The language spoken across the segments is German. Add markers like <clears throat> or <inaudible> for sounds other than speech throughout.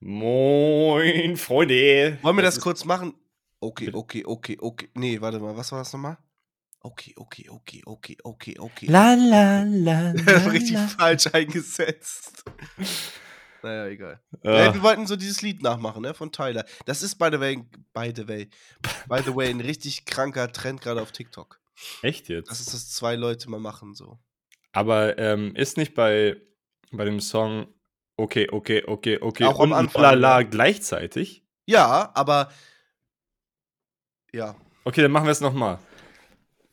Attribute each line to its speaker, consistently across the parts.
Speaker 1: Moin, Freunde.
Speaker 2: Wollen wir das,
Speaker 1: ist-
Speaker 2: kurz machen? Okay, okay, okay, okay. Nee, warte mal, was war das nochmal? Okay, okay, okay, okay, okay, okay.
Speaker 1: La la la. <laughs> la,
Speaker 2: Richtig
Speaker 1: la.
Speaker 2: falsch eingesetzt. <laughs> Naja, egal.
Speaker 1: Ja.
Speaker 2: Ey, wir wollten so dieses Lied nachmachen, ne? Von Tyler. Das ist, by the way, by the way, by the way, ein richtig kranker Trend gerade auf TikTok.
Speaker 1: Echt jetzt?
Speaker 2: Das ist, dass zwei Leute mal machen, so.
Speaker 1: Aber ähm, ist nicht bei, bei dem Song Okay, okay, okay, okay
Speaker 2: Auch am
Speaker 1: und
Speaker 2: Anfang,
Speaker 1: Lala gleichzeitig?
Speaker 2: Ja, aber. Ja.
Speaker 1: Okay, dann machen wir es nochmal.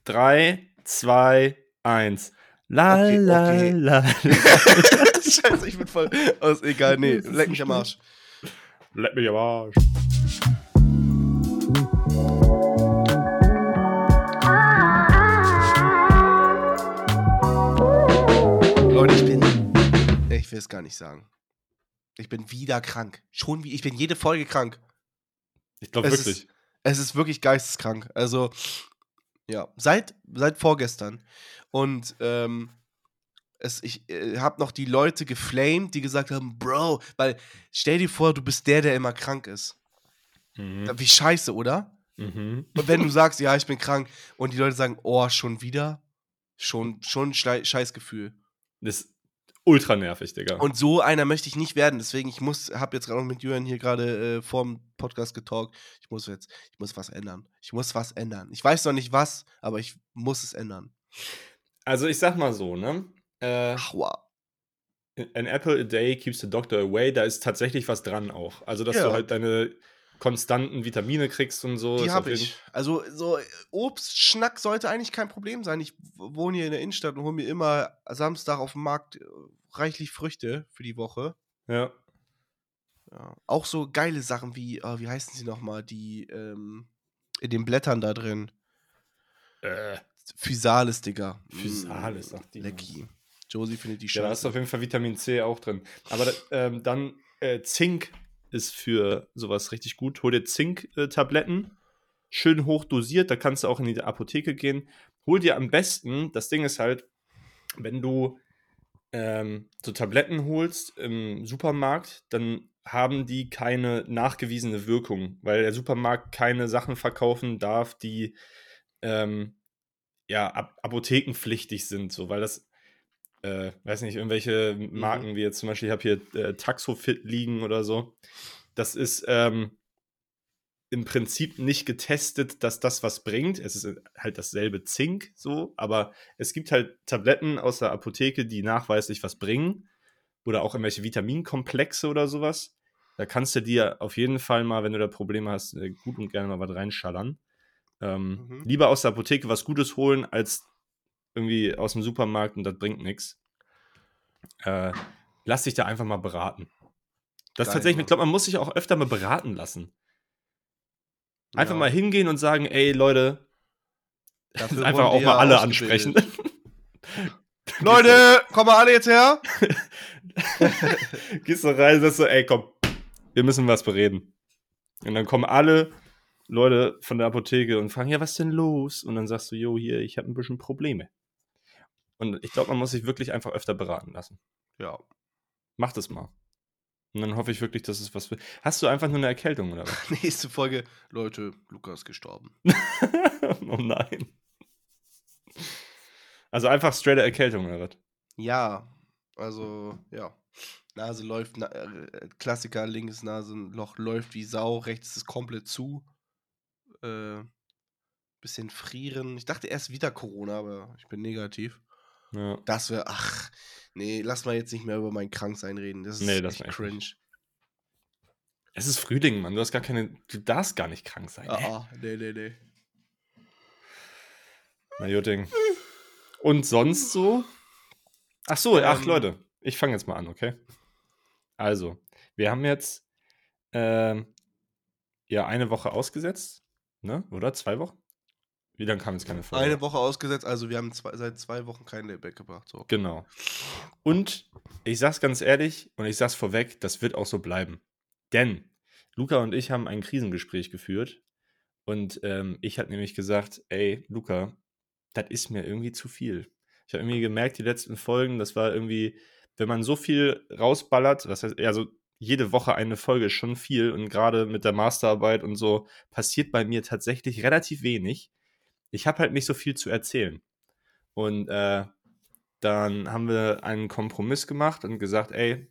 Speaker 1: Drei, zwei, eins. La
Speaker 2: Okay,
Speaker 1: la
Speaker 2: okay.
Speaker 1: la. <laughs>
Speaker 2: Scheiße, ich bin voll aus. Egal, nee, leck mich am. Arsch.
Speaker 1: Leck mich am Arsch.
Speaker 2: Leute, ich bin. Ich will es gar nicht sagen. Ich bin wieder krank. Schon wie. Ich bin jede Folge krank.
Speaker 1: Ich glaube wirklich.
Speaker 2: Ist, es ist wirklich geisteskrank. Also, ja, seit, seit vorgestern. Und ähm, es, ich äh, habe noch die Leute geflamed, die gesagt haben, Bro, weil stell dir vor, du bist der, der immer krank ist.
Speaker 1: Mhm.
Speaker 2: Wie scheiße, oder?
Speaker 1: Mhm.
Speaker 2: Und wenn du sagst, ja, ich bin krank, und die Leute sagen, oh, schon wieder, schon, schon schlei- Scheißgefühl.
Speaker 1: Das ultra nervig, Digga.
Speaker 2: Und so einer möchte ich nicht werden. Deswegen, ich muss, habe jetzt gerade noch mit Jürgen hier gerade äh, vorm Podcast getalkt. Ich muss jetzt, ich muss was ändern. Ich muss was ändern. Ich weiß noch nicht was, aber ich muss es ändern.
Speaker 1: also ich sag mal so, ne? Äh,
Speaker 2: Aua.
Speaker 1: an apple a day keeps the doctor away. Da ist tatsächlich was dran auch. Also, dass
Speaker 2: Ja.
Speaker 1: du halt deine konstanten Vitamine kriegst und so.
Speaker 2: Die habe ich. Also, so Obstschnack sollte eigentlich kein Problem sein. Ich wohne hier in der Innenstadt und hole mir immer Samstag auf dem Markt äh, reichlich Früchte für die Woche.
Speaker 1: Ja.
Speaker 2: Ja. Auch so geile Sachen wie, äh, wie heißen sie nochmal, die ähm, in den Blättern da drin.
Speaker 1: Äh,
Speaker 2: Physalis, Digga.
Speaker 1: Physalis,
Speaker 2: Mm,
Speaker 1: sagt die
Speaker 2: Lecki. Josie findet die
Speaker 1: ja, da ist auf jeden Fall Vitamin C auch drin. Aber ähm, dann äh, Zink ist für sowas richtig gut. Hol dir Zink-Tabletten, schön hoch dosiert. Da kannst du auch in die Apotheke gehen. Hol dir am besten, das Ding ist halt, wenn du ähm, so Tabletten holst im Supermarkt, dann haben die keine nachgewiesene Wirkung, weil der Supermarkt keine Sachen verkaufen darf, die ähm, ja ap apothekenpflichtig sind, so weil das äh, weiß nicht, irgendwelche Marken wie jetzt zum Beispiel, ich habe hier äh, Taxofit liegen oder so. Das ist ähm, im Prinzip nicht getestet, dass das was bringt. Es ist halt dasselbe Zink so, aber es gibt halt Tabletten aus der Apotheke, die nachweislich was bringen. Oder auch irgendwelche Vitaminkomplexe oder sowas. Da kannst du dir auf jeden Fall mal, wenn du da Probleme hast, äh, gut und gerne mal was reinschallern. Ähm,
Speaker 2: Mhm.
Speaker 1: Lieber aus der Apotheke was Gutes holen, als irgendwie aus dem Supermarkt und das bringt nichts. Äh, lass dich da einfach mal beraten. Das ist
Speaker 2: Geil,
Speaker 1: tatsächlich,
Speaker 2: Mann.
Speaker 1: ich glaube, man muss sich auch öfter mal beraten lassen. Einfach
Speaker 2: Ja.
Speaker 1: mal hingehen und sagen, ey Leute,
Speaker 2: Dafür <laughs>
Speaker 1: einfach auch mal alle ansprechen. <laughs>
Speaker 2: Leute, kommen wir alle jetzt her? <laughs>
Speaker 1: Gehst du rein und sagst so, ey komm, wir müssen was bereden. Und dann kommen alle Leute von der Apotheke und fragen, ja, was denn los? Und dann sagst du, jo, hier, ich habe ein bisschen Probleme. Und ich glaube, man muss sich wirklich einfach öfter beraten lassen.
Speaker 2: Ja.
Speaker 1: Mach das mal. Und dann hoffe ich wirklich, dass es was wird. Hast du einfach nur eine Erkältung oder was? <laughs>
Speaker 2: Nächste Folge. Leute, Lukas gestorben. <laughs>
Speaker 1: oh nein. Also einfach straight Erkältung oder was?
Speaker 2: Ja, also, ja. Nase läuft, na, äh, Klassiker, linkes Nasenloch läuft wie Sau, rechts ist es komplett zu. Äh, bisschen frieren. Ich dachte erst wieder Corona, aber ich bin negativ.
Speaker 1: Ja.
Speaker 2: Das wäre, ach, nee, lass mal jetzt nicht mehr über mein Kranksein reden. Das ist
Speaker 1: Nee, das
Speaker 2: echt cringe.
Speaker 1: nicht. Es ist Frühling, Mann. Du hast gar keine. Du darfst gar nicht krank sein.
Speaker 2: Ah, ah, nee, nee, nee.
Speaker 1: Na gut, Ding. Und sonst so? Ach so, ach
Speaker 2: Ähm.
Speaker 1: Leute, ich fange jetzt mal an, okay? Also, wir haben jetzt ähm, ja eine Woche ausgesetzt, ne? Oder zwei Wochen? Wie lange kam jetzt keine Folge?
Speaker 2: Eine Woche ausgesetzt, also wir haben zwei, seit zwei Wochen kein Layback gebracht. So.
Speaker 1: Genau. Und ich sag's ganz ehrlich und ich sag's vorweg, das wird auch so bleiben. Denn Luca und ich haben ein Krisengespräch geführt und ähm, ich hatte nämlich gesagt, ey, Luca, das ist mir irgendwie zu viel. Ich habe irgendwie gemerkt, die letzten Folgen, das war irgendwie, wenn man so viel rausballert, was heißt, also jede Woche eine Folge ist schon viel und gerade mit der Masterarbeit und so passiert bei mir tatsächlich relativ wenig. Ich habe halt nicht so viel zu erzählen. Und äh, dann haben wir einen Kompromiss gemacht und gesagt, ey,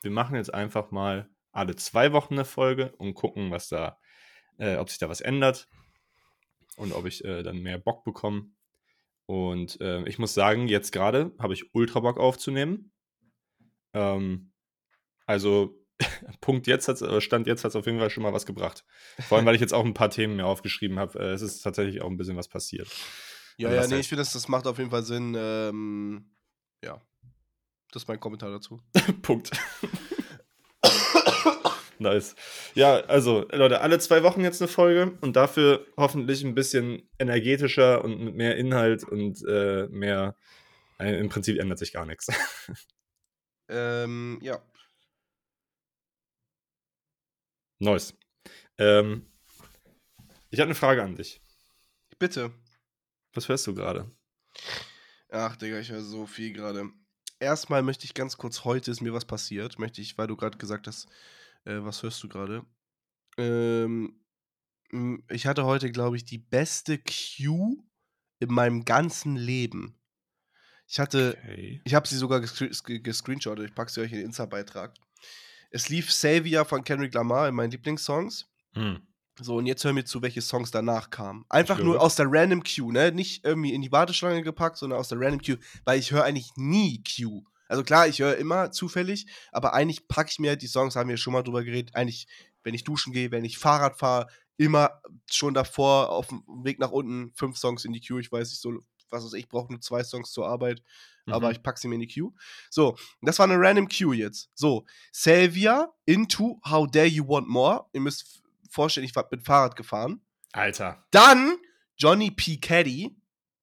Speaker 1: wir machen jetzt einfach mal alle zwei Wochen eine Folge und gucken, was da, äh, ob sich da was ändert und ob ich äh, dann mehr Bock bekomme. Und äh, ich muss sagen, jetzt gerade habe ich ultra Bock aufzunehmen. Ähm, also <laughs> Punkt jetzt hat äh, Stand jetzt hat es auf jeden Fall schon mal was gebracht. Vor allem, weil ich jetzt auch ein paar Themen mir aufgeschrieben habe. Äh, es ist tatsächlich auch ein bisschen was passiert.
Speaker 2: Ja, ja, nee,
Speaker 1: heißt-
Speaker 2: ich finde, das, das macht auf jeden Fall Sinn. Ähm, ja. Das ist mein Kommentar dazu. <laughs>
Speaker 1: Punkt. <laughs> nice. Ja, also, Leute, alle zwei Wochen jetzt eine Folge und dafür hoffentlich ein bisschen energetischer und mit mehr Inhalt und äh, mehr. Äh, Im Prinzip ändert sich gar nichts.
Speaker 2: Ähm, ja.
Speaker 1: Nice. Ähm, ich habe eine Frage an dich.
Speaker 2: Bitte.
Speaker 1: Was hörst du gerade?
Speaker 2: Ach, Digga, ich höre so viel gerade. Erstmal möchte ich ganz kurz, heute ist mir was passiert. Möchte ich, weil du gerade gesagt hast, äh, was hörst du gerade? Ähm, ich hatte heute, glaube ich, die beste Cue in meinem ganzen Leben. Ich hatte,
Speaker 1: Okay.
Speaker 2: ich habe sie sogar gescre- ges- gescreenshottet. Ich packe sie euch in den Insta-Beitrag. Es lief Savior von Kendrick Lamar in meinen Lieblingssongs.
Speaker 1: Hm.
Speaker 2: So, und jetzt hör mir zu, welche Songs danach kamen. Einfach nur aus der Random Queue, ne? Nicht irgendwie in die Warteschlange gepackt, sondern aus der Random Queue, weil ich höre eigentlich nie Queue. Also klar, ich höre immer zufällig, aber eigentlich packe ich mir die Songs, haben wir schon mal drüber geredet, eigentlich, wenn ich duschen gehe, wenn ich Fahrrad fahre, immer schon davor auf dem Weg nach unten fünf Songs in die Queue. Ich weiß nicht so, was weiß ich brauche nur zwei Songs zur Arbeit, aber
Speaker 1: Mhm.
Speaker 2: ich packe sie mir in die Queue. So, das war eine random Queue jetzt. So, Salvia, Into, How Dare You Want More. Ihr müsst vorstellen, ich war mit Fahrrad gefahren.
Speaker 1: Alter.
Speaker 2: Dann Johnny P. Caddy.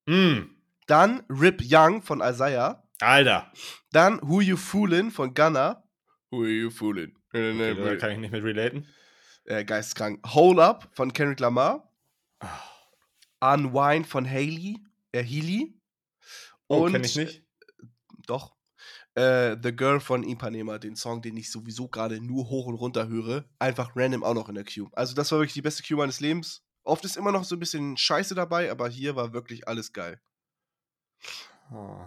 Speaker 1: Hm.
Speaker 2: Dann Rip Young von Isaiah.
Speaker 1: Alter.
Speaker 2: Dann Who You Foolin' von Gunna. Who You Foolin'?
Speaker 1: Okay, da kann ich nicht mit relaten.
Speaker 2: äh, geisteskrank. Hole Up von Kendrick Lamar.
Speaker 1: Ah.
Speaker 2: Unwind von Haley. Äh, Healy.
Speaker 1: Oh,
Speaker 2: Und
Speaker 1: kenn ich nicht.
Speaker 2: Doch. Äh, The Girl von Ipanema, den Song, den ich sowieso gerade nur hoch und runter höre, einfach random auch noch in der Queue. Also das war wirklich die beste Queue meines Lebens. Oft ist immer noch so ein bisschen Scheiße dabei, aber hier war wirklich alles geil.
Speaker 1: Oh.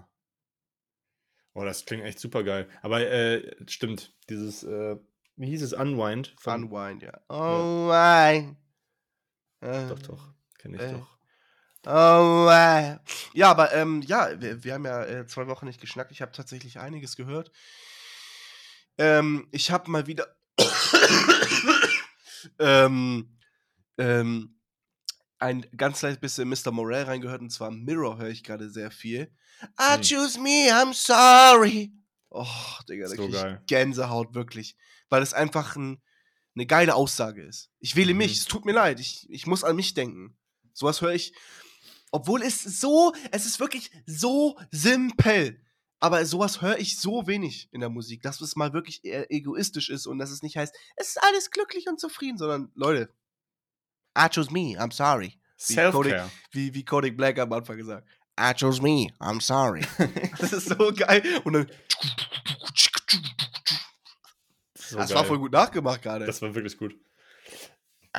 Speaker 1: oh, das klingt echt super geil. Aber äh, stimmt, dieses, äh, wie hieß es, Unwind?
Speaker 2: Unwind, ja. Unwind. Äh,
Speaker 1: Doch, doch, kenne ich
Speaker 2: Äh,
Speaker 1: doch.
Speaker 2: Unwind. Ja, aber ähm, ja, wir, wir haben ja äh, zwei Wochen nicht geschnackt. Ich habe tatsächlich einiges gehört. Ähm, ich habe mal wieder <coughs> ähm, ähm, ein ganz kleines bisschen Mr. Morell reingehört und zwar Mirror höre ich gerade sehr viel. I
Speaker 1: Hm.
Speaker 2: choose me, I'm sorry. Oh, Digga, da
Speaker 1: So geil.
Speaker 2: Gänsehaut, wirklich. Weil es einfach ein, eine geile Aussage ist. Ich wähle
Speaker 1: Mhm.
Speaker 2: mich, es tut mir leid, ich, ich muss an mich denken. Sowas höre ich, obwohl es so, es ist wirklich so simpel. Aber sowas höre ich so wenig in der Musik, dass es mal wirklich egoistisch ist und dass es nicht heißt, es ist alles glücklich und zufrieden, sondern Leute, I chose me, I'm sorry. Wie
Speaker 1: Self-Care.
Speaker 2: Wie, wie Kodak Black am Anfang gesagt. I chose me, I'm sorry. <laughs> das ist so geil. Und dann.
Speaker 1: So
Speaker 2: das
Speaker 1: geil.
Speaker 2: war voll gut nachgemacht gerade.
Speaker 1: Das war wirklich gut.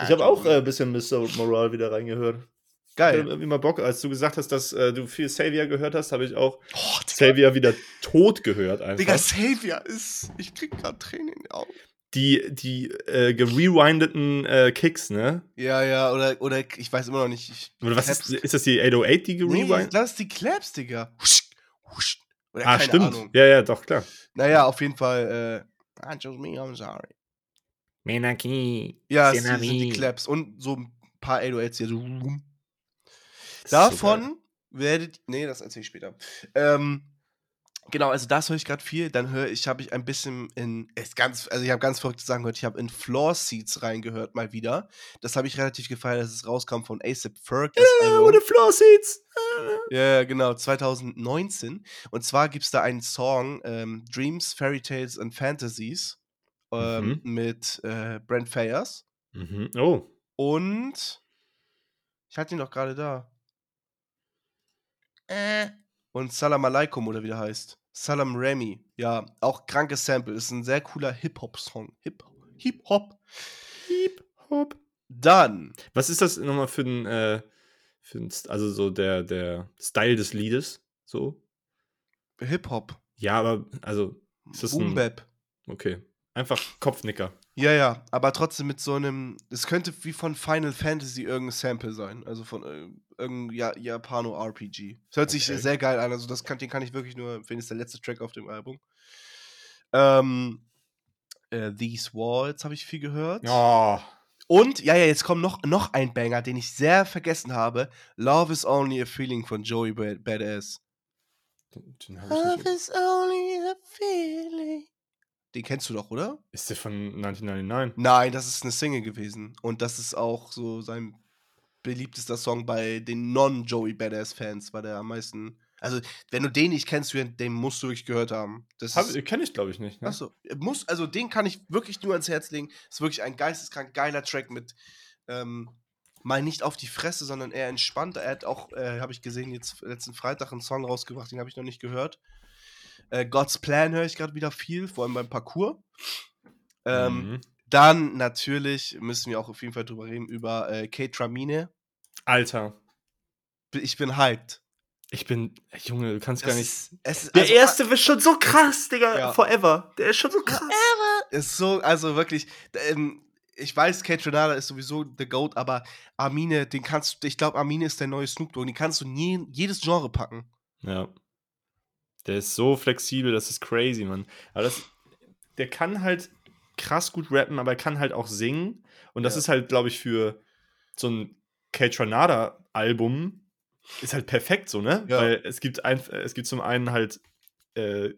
Speaker 1: Ich habe auch
Speaker 2: me.
Speaker 1: äh, ein bisschen Mr. Moral wieder reingehört. Ich
Speaker 2: Geil.
Speaker 1: irgendwie mal Bock, als du gesagt hast, dass äh, du viel Savior gehört hast, habe ich auch
Speaker 2: Oh,
Speaker 1: Savior wieder tot gehört einfach.
Speaker 2: Digga, Savior ist. Ich krieg grad Tränen in die Augen.
Speaker 1: Die, die äh, gerewindeten äh, Kicks, ne?
Speaker 2: Ja, ja, oder, oder ich weiß immer noch nicht. Ich,
Speaker 1: Oder was
Speaker 2: Claps-
Speaker 1: ist, ist das die 808, die
Speaker 2: Nee,
Speaker 1: gerewindet?
Speaker 2: das ist die Claps, Digga. Husch, husch. Oder
Speaker 1: ah,
Speaker 2: keine
Speaker 1: stimmt.
Speaker 2: Ahnung.
Speaker 1: Ja, ja, doch, klar.
Speaker 2: Naja, auf jeden Fall. Äh, I chose me, I'm sorry.
Speaker 1: Menaki.
Speaker 2: Ja, es sind die Claps und so ein paar 808s hier so. Davon werdet. Nee, das erzähle ich später. Ähm, genau, also das höre ich gerade viel. Dann höre ich, habe ich ein bisschen in. Ist ganz, also ich habe ganz verrückte Sachen gehört. Ich habe in Floor Seats reingehört mal wieder. Das habe ich relativ gefeiert, dass es rauskam von ASAP Ferg. Album.
Speaker 1: ohne Floor Seats.
Speaker 2: Ja, genau, 2019. Und zwar gibt es da einen Song, ähm, Dreams, Fairy Tales and Fantasies, ähm, mit äh, Brent Fayers.
Speaker 1: Mhm. Oh.
Speaker 2: Und ich hatte ihn doch gerade da. Äh. Und Salam Alaikum, oder wie der heißt. Salam Remy, ja, auch krankes Sample. Ist ein sehr cooler Hip-Hop-Song. Hip- Hip-Hop.
Speaker 1: Hip-Hop.
Speaker 2: Dann,
Speaker 1: Was ist das nochmal für ein, äh, für ein also so der, der Style des Liedes? So?
Speaker 2: Hip-Hop.
Speaker 1: Ja, aber, also, Ist das
Speaker 2: Boom Bap.
Speaker 1: okay. Einfach Kopfnicker.
Speaker 2: Ja, ja, aber trotzdem mit so einem. Es könnte wie von Final Fantasy irgendein Sample sein. Also von äh, irgendeinem ja, Japano-RPG. Es hört sich
Speaker 1: Okay.
Speaker 2: sehr geil an. Also, das kann, den kann ich wirklich nur empfehlen. Das ist der letzte Track auf dem Album. Ähm, äh, These Walls habe ich viel gehört.
Speaker 1: Oh.
Speaker 2: Und, ja, ja, jetzt kommt noch, noch ein Banger, den ich sehr vergessen habe. Love is Only a Feeling von Joey Bad Badass.
Speaker 1: Den, den nicht.
Speaker 2: is only a feeling. Den kennst du doch, oder?
Speaker 1: Ist der von 1999?
Speaker 2: Nein, das ist eine Single gewesen. Und das ist auch so sein beliebtester Song bei den Non-Joey Badass-Fans, weil der am meisten. Also, wenn du den nicht kennst, den musst du wirklich gehört haben. Das ist,
Speaker 1: Kenne ich, glaube ich, nicht. Ne?
Speaker 2: Achso, muss, also den kann ich wirklich nur ans Herz legen. Ist wirklich ein geisteskrank geiler Track mit ähm, mal nicht auf die Fresse, sondern eher entspannt. Er hat auch, äh, habe ich gesehen, jetzt letzten Freitag einen Song rausgebracht, den habe ich noch nicht gehört. Äh, God's Plan höre ich gerade wieder viel, vor allem beim Parcours. Ähm,
Speaker 1: Mhm.
Speaker 2: Dann natürlich müssen wir auch auf jeden Fall drüber reden, über äh, Kate Tramine.
Speaker 1: Alter,
Speaker 2: Ich bin hyped.
Speaker 1: ich bin. Junge, du kannst gar
Speaker 2: Das
Speaker 1: nicht.
Speaker 2: ist,
Speaker 1: Der
Speaker 2: also,
Speaker 1: erste wird schon so krass, Digga.
Speaker 2: Ja.
Speaker 1: Forever. Der ist schon so krass.
Speaker 2: ist so, also wirklich, ähm, ich weiß, Kate Renata ist sowieso the GOAT, aber Armine, den kannst du, ich glaube, Armine ist der neue Snoop Dogg, den kannst du nie in jedes Genre packen.
Speaker 1: Ja. Der ist so flexibel, das ist crazy, Mann. Aber das, der kann halt krass gut rappen, aber er kann halt auch singen. Und das
Speaker 2: Ja.
Speaker 1: ist halt, glaube ich, für so ein Kate Ranada-Album ist halt perfekt so, ne?
Speaker 2: Ja.
Speaker 1: Weil es gibt, ein, es gibt zum einen halt äh,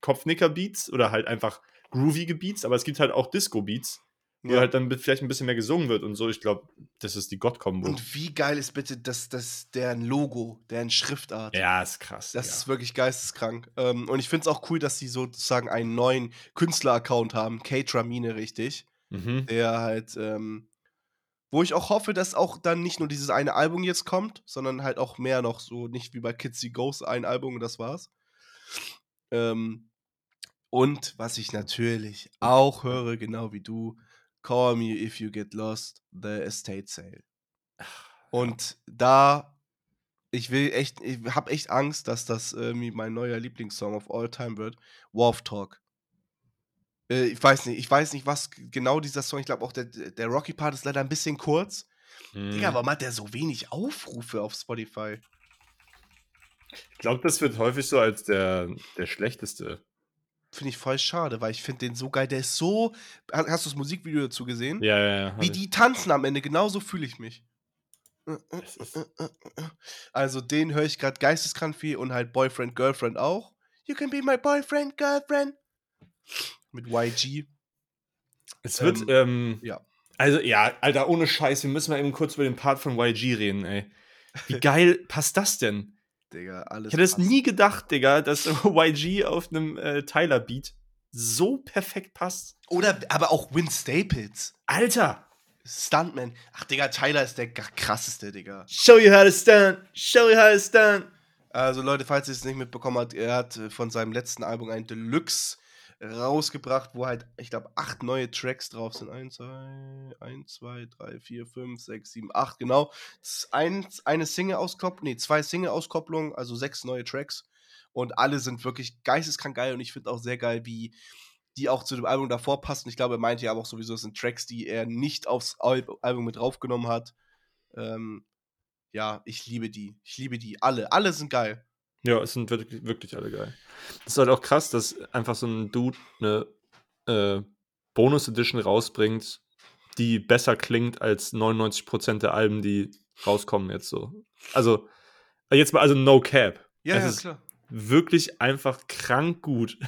Speaker 1: Kopfnicker-Beats oder halt einfach groovige Beats, aber es gibt halt auch Disco-Beats, wo
Speaker 2: Ja.
Speaker 1: halt dann vielleicht ein bisschen mehr gesungen wird und so. Ich glaube, das ist die God-Kombo.
Speaker 2: Und wie geil ist bitte das, das, deren Logo, deren Schriftart.
Speaker 1: Ja, ist krass.
Speaker 2: Das
Speaker 1: ja.
Speaker 2: ist wirklich geisteskrank. Ähm, und ich finde es auch cool, dass sie sozusagen einen neuen Künstler-Account haben, Kate Ramine, richtig.
Speaker 1: Mhm.
Speaker 2: Der halt, ähm, wo ich auch hoffe, dass auch dann nicht nur dieses eine Album jetzt kommt, sondern halt auch mehr noch so, nicht wie bei Kitsy Ghost ein Album und das war's. Ähm, und was ich natürlich auch höre, genau wie du, Call Me If You Get Lost, The Estate Sale. Und da, ich will echt, ich habe echt Angst, dass das irgendwie mein neuer Lieblingssong of all time wird. Wolf Talk. Äh, ich weiß nicht, ich weiß nicht, was genau dieser Song, ich glaube auch der, der Rocky Part ist leider ein bisschen kurz.
Speaker 1: Mhm.
Speaker 2: Digga, warum hat der so wenig Aufrufe auf Spotify?
Speaker 1: Ich glaube, das wird häufig so als der, der schlechteste.
Speaker 2: Finde ich voll schade, weil ich finde den so geil. Der ist so. Ha- Hast du das Musikvideo dazu gesehen?
Speaker 1: Ja, ja, ja.
Speaker 2: Wie
Speaker 1: ich.
Speaker 2: die tanzen am Ende, genauso fühle ich mich.
Speaker 1: Das ist-
Speaker 2: Also den höre ich gerade geisteskrank viel und halt Boyfriend, Girlfriend auch. You can be my boyfriend, girlfriend. Mit YG.
Speaker 1: Es wird,
Speaker 2: Ähm,
Speaker 1: ähm,
Speaker 2: ja.
Speaker 1: Also, ja, Alter, ohne Scheiß, wir müssen mal eben kurz über den Part von YG reden, ey. Wie geil passt das denn?
Speaker 2: Digga, alles.
Speaker 1: Ich hätte es nie gedacht, Digga, dass <laughs> YG auf einem äh, Tyler-Beat so perfekt passt.
Speaker 2: Oder, aber auch Win Staples.
Speaker 1: Alter!
Speaker 2: Stuntman. Ach, Digga, Tyler ist der krasseste, Digga.
Speaker 1: Show you how to stand! Show you how to stand!
Speaker 2: Also, Leute, falls ihr es nicht mitbekommen habt, er hat äh, von seinem letzten Album ein Deluxe rausgebracht, wo halt, ich glaube, acht neue Tracks drauf sind. Eins, zwei, eins, zwei, drei, vier, fünf, sechs, sieben, acht, genau. Ein, eine Single-Auskopplung, nee, zwei Single-Auskopplungen, also sechs neue Tracks. Und alle sind wirklich geisteskrank geil und ich finde auch sehr geil, wie die auch zu dem Album davor passen. Ich glaube, er meinte ja aber auch sowieso, es sind Tracks, die er nicht aufs Al Album mit draufgenommen hat. Ähm, ja, ich liebe die. Ich liebe die. Alle. Alle sind geil.
Speaker 1: Ja, es sind wirklich, wirklich alle geil. Das ist halt auch krass, dass einfach so ein Dude eine äh, Bonus-Edition rausbringt, die besser klingt als 99% der Alben, die rauskommen jetzt so. Also, jetzt mal, also no cap.
Speaker 2: Ja,
Speaker 1: Es
Speaker 2: ja,
Speaker 1: ist
Speaker 2: klar.
Speaker 1: Wirklich einfach krank gut.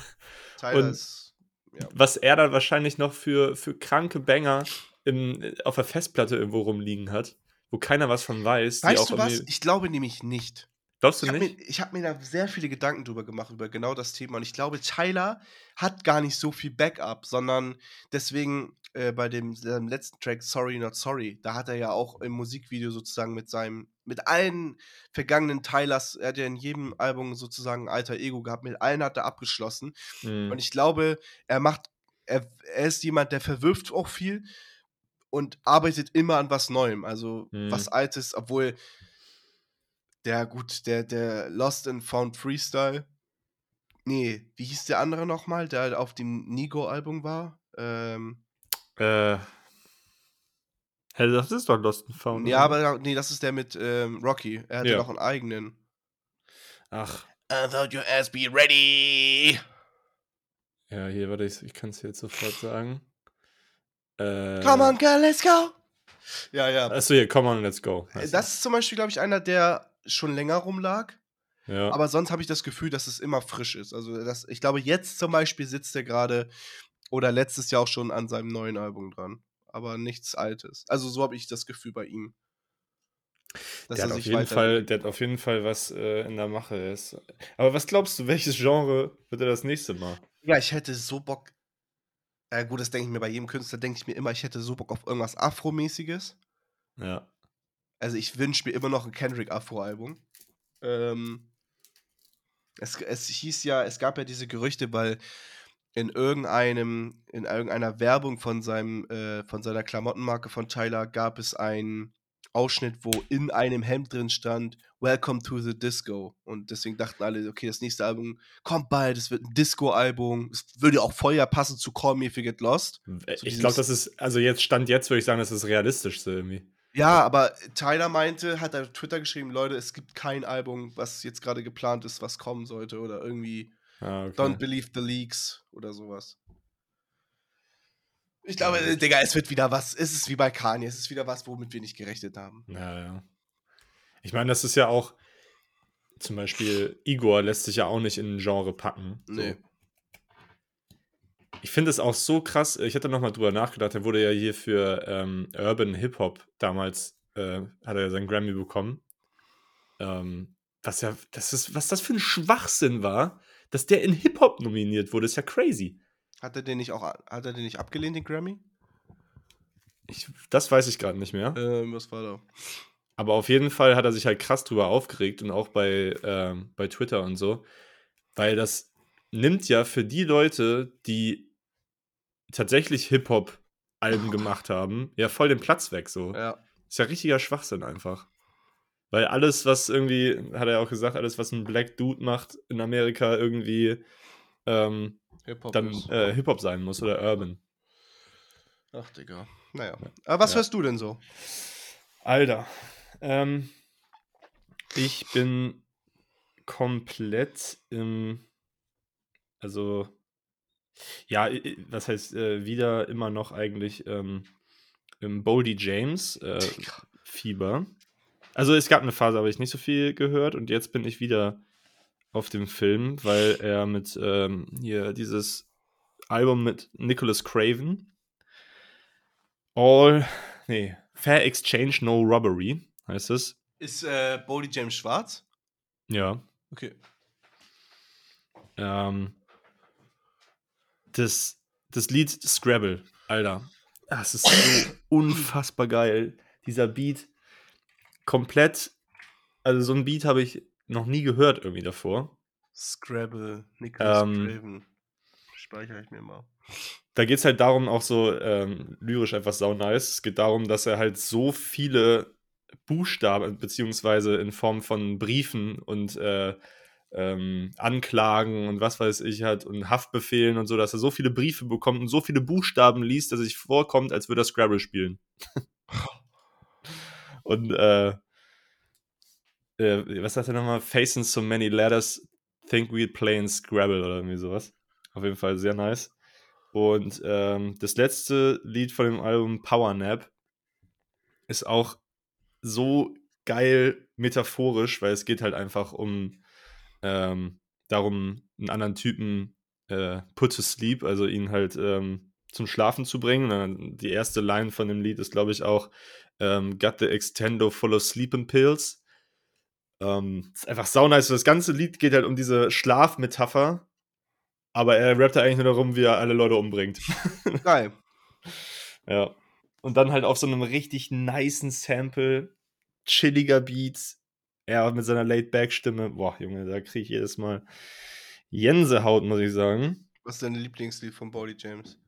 Speaker 2: Tyler
Speaker 1: und-
Speaker 2: ist. Ja.
Speaker 1: Was er dann wahrscheinlich noch für, für kranke Banger im, auf der Festplatte irgendwo rumliegen hat, wo keiner was von weiß.
Speaker 2: Weißt du was? Ich glaube nämlich nicht.
Speaker 1: Glaubst du
Speaker 2: Ich habe
Speaker 1: nicht?
Speaker 2: mir, ich hab mir da sehr viele Gedanken drüber gemacht, über genau das Thema. Und ich glaube, Tyler hat gar nicht so viel Backup, sondern deswegen äh, bei dem, seinem letzten Track Sorry Not Sorry, da hat er ja auch im Musikvideo sozusagen mit seinem, mit allen vergangenen Tylers, er hat ja in jedem Album sozusagen ein alter Ego gehabt, mit allen hat er abgeschlossen.
Speaker 1: Mhm.
Speaker 2: Und ich glaube, er macht, er, er ist jemand, der verwirft auch viel und arbeitet immer an was Neuem, also
Speaker 1: Mhm.
Speaker 2: was Altes, obwohl der, gut, der, der Lost and Found Freestyle. Nee, wie hieß der andere nochmal, der auf dem Nigo-Album war? Ähm,
Speaker 1: Äh. Hä, das ist doch Lost and Found.
Speaker 2: ja,
Speaker 1: oder?
Speaker 2: aber nee, das ist der mit ähm, Rocky. Er hatte
Speaker 1: Ja.
Speaker 2: noch einen eigenen.
Speaker 1: Ach.
Speaker 2: I thought your ass be ready.
Speaker 1: Ja, hier, warte, ich, ich kann es jetzt sofort sagen. Äh,
Speaker 2: Come on, girl, let's go. Ja, ja.
Speaker 1: Achso, hier, come on, let's go.
Speaker 2: Das ist zum Beispiel, glaube ich, einer, der schon länger rumlag.
Speaker 1: ja.
Speaker 2: Aber sonst habe ich das Gefühl, dass es immer frisch ist. Also das, ich glaube, jetzt zum Beispiel sitzt er gerade oder letztes Jahr auch schon an seinem neuen Album dran. Aber nichts Altes. Also so habe ich das Gefühl bei ihm. Dass
Speaker 1: der,
Speaker 2: er
Speaker 1: hat auf jeden Fall, der hat auf jeden Fall was äh, in der Mache. Ist. Aber was glaubst du, welches Genre wird er das nächste Mal?
Speaker 2: Ja, ich hätte so Bock. Ja, gut, das denke ich mir bei jedem Künstler, denke ich mir immer, ich hätte so Bock auf irgendwas Afromäßiges.
Speaker 1: Ja.
Speaker 2: Also ich wünsche mir immer noch ein Kendrick Afro-Album. Ähm, es, es hieß ja, es gab ja diese Gerüchte, weil in irgendeinem, in irgendeiner Werbung von seinem, äh, von seiner Klamottenmarke von Tyler gab es einen Ausschnitt, wo in einem Hemd drin stand, Welcome to the Disco. Und deswegen dachten alle, okay, das nächste Album kommt bald, es wird ein Disco-Album. Es würde auch voll ja passen zu Call Me If You Get Lost. So
Speaker 1: ich glaube, das ist, also jetzt Stand jetzt würde ich sagen, das ist das Realistischste irgendwie.
Speaker 2: Ja, aber Tyler meinte, hat auf Twitter geschrieben, Leute, es gibt kein Album, was jetzt gerade geplant ist, was kommen sollte oder irgendwie
Speaker 1: Ah, okay.
Speaker 2: Don't Believe the Leaks oder sowas. Ich glaube, äh, Digga, es wird wieder was. Es ist wie bei Kanye, es ist wieder was, womit wir nicht gerechnet haben.
Speaker 1: Ja, ja. Ich meine, das ist ja auch, zum Beispiel, Igor lässt sich ja auch nicht in ein Genre packen. So.
Speaker 2: Nee.
Speaker 1: Ich finde es auch so krass, ich hatte nochmal drüber nachgedacht, er wurde ja hier für ähm, Urban Hip-Hop damals, äh, hat er ja seinen Grammy bekommen. Ähm, was ja, das ist, was das für ein Schwachsinn war, dass der in Hip-Hop nominiert wurde, ist ja crazy.
Speaker 2: Hat er den nicht auch hat er den nicht abgelehnt, den Grammy?
Speaker 1: Ich, das weiß ich gerade nicht mehr.
Speaker 2: Ähm, was war da?
Speaker 1: Aber auf jeden Fall hat er sich halt krass drüber aufgeregt und auch bei, ähm, bei Twitter und so, weil das nimmt ja für die Leute, die tatsächlich Hip-Hop-Alben gemacht haben, ja voll den Platz weg so.
Speaker 2: Ja.
Speaker 1: Ist ja richtiger Schwachsinn einfach. Weil alles, was irgendwie, hat er auch gesagt, alles, was ein Black Dude macht in Amerika, irgendwie ähm,
Speaker 2: Hip-Hop
Speaker 1: dann
Speaker 2: ist-
Speaker 1: äh, Hip-Hop sein muss oder Urban.
Speaker 2: Ach, Digga. Naja. Aber was
Speaker 1: Ja.
Speaker 2: hörst du denn so?
Speaker 1: Alter, ähm, ich bin komplett im, also, ja, was heißt, äh, wieder immer noch eigentlich ähm, im Boldy James äh. Fieber. Also es gab eine Phase, habe ich nicht so viel gehört und jetzt bin ich wieder auf dem Film, weil er mit ähm, hier dieses Album mit Nicholas Craven All, nee, Fair Exchange No Robbery heißt es.
Speaker 2: Ist äh, Boldy James schwarz?
Speaker 1: Ja.
Speaker 2: Okay.
Speaker 1: Ähm, das, das Lied Scrabble, Alter. Das ist so <clears throat> unfassbar geil. Dieser Beat komplett, also so ein Beat habe ich noch nie gehört irgendwie davor.
Speaker 2: Scrabble, Nicholas
Speaker 1: Ähm,
Speaker 2: Craven. Speichere ich mir mal.
Speaker 1: da geht es halt darum, auch so ähm, lyrisch einfach sau nice. Es geht darum, dass er halt so viele Buchstaben, beziehungsweise in Form von Briefen und äh, ähm, Anklagen und was weiß ich hat und Haftbefehlen und so, dass er so viele Briefe bekommt und so viele Buchstaben liest, dass er sich vorkommt, als würde er Scrabble spielen. <laughs> und äh, äh, was sagt er nochmal? Facing so many letters, think we'd play in Scrabble oder irgendwie sowas. Auf jeden Fall sehr nice. Und ähm, das letzte Lied von dem Album Power Nap ist auch so geil metaphorisch, weil es geht halt einfach um ähm, darum, einen anderen Typen äh, put to sleep, also ihn halt ähm, zum Schlafen zu bringen. Dann die erste Line von dem Lied ist, glaube ich, auch ähm, Got the extendo full of sleeping pills. Ähm, ist einfach saunice. Das ganze Lied geht halt um diese Schlafmetapher. Aber er rappt eigentlich nur darum, wie er alle Leute umbringt. <laughs>
Speaker 2: Geil.
Speaker 1: ja. Und dann halt auf so einem richtig nicen Sample, chilliger Beat. Er mit seiner Laid-Back-Stimme. Boah, Junge, da kriege ich jedes Mal Jensehaut, muss ich sagen.
Speaker 2: Was ist dein Lieblingslied von Body James?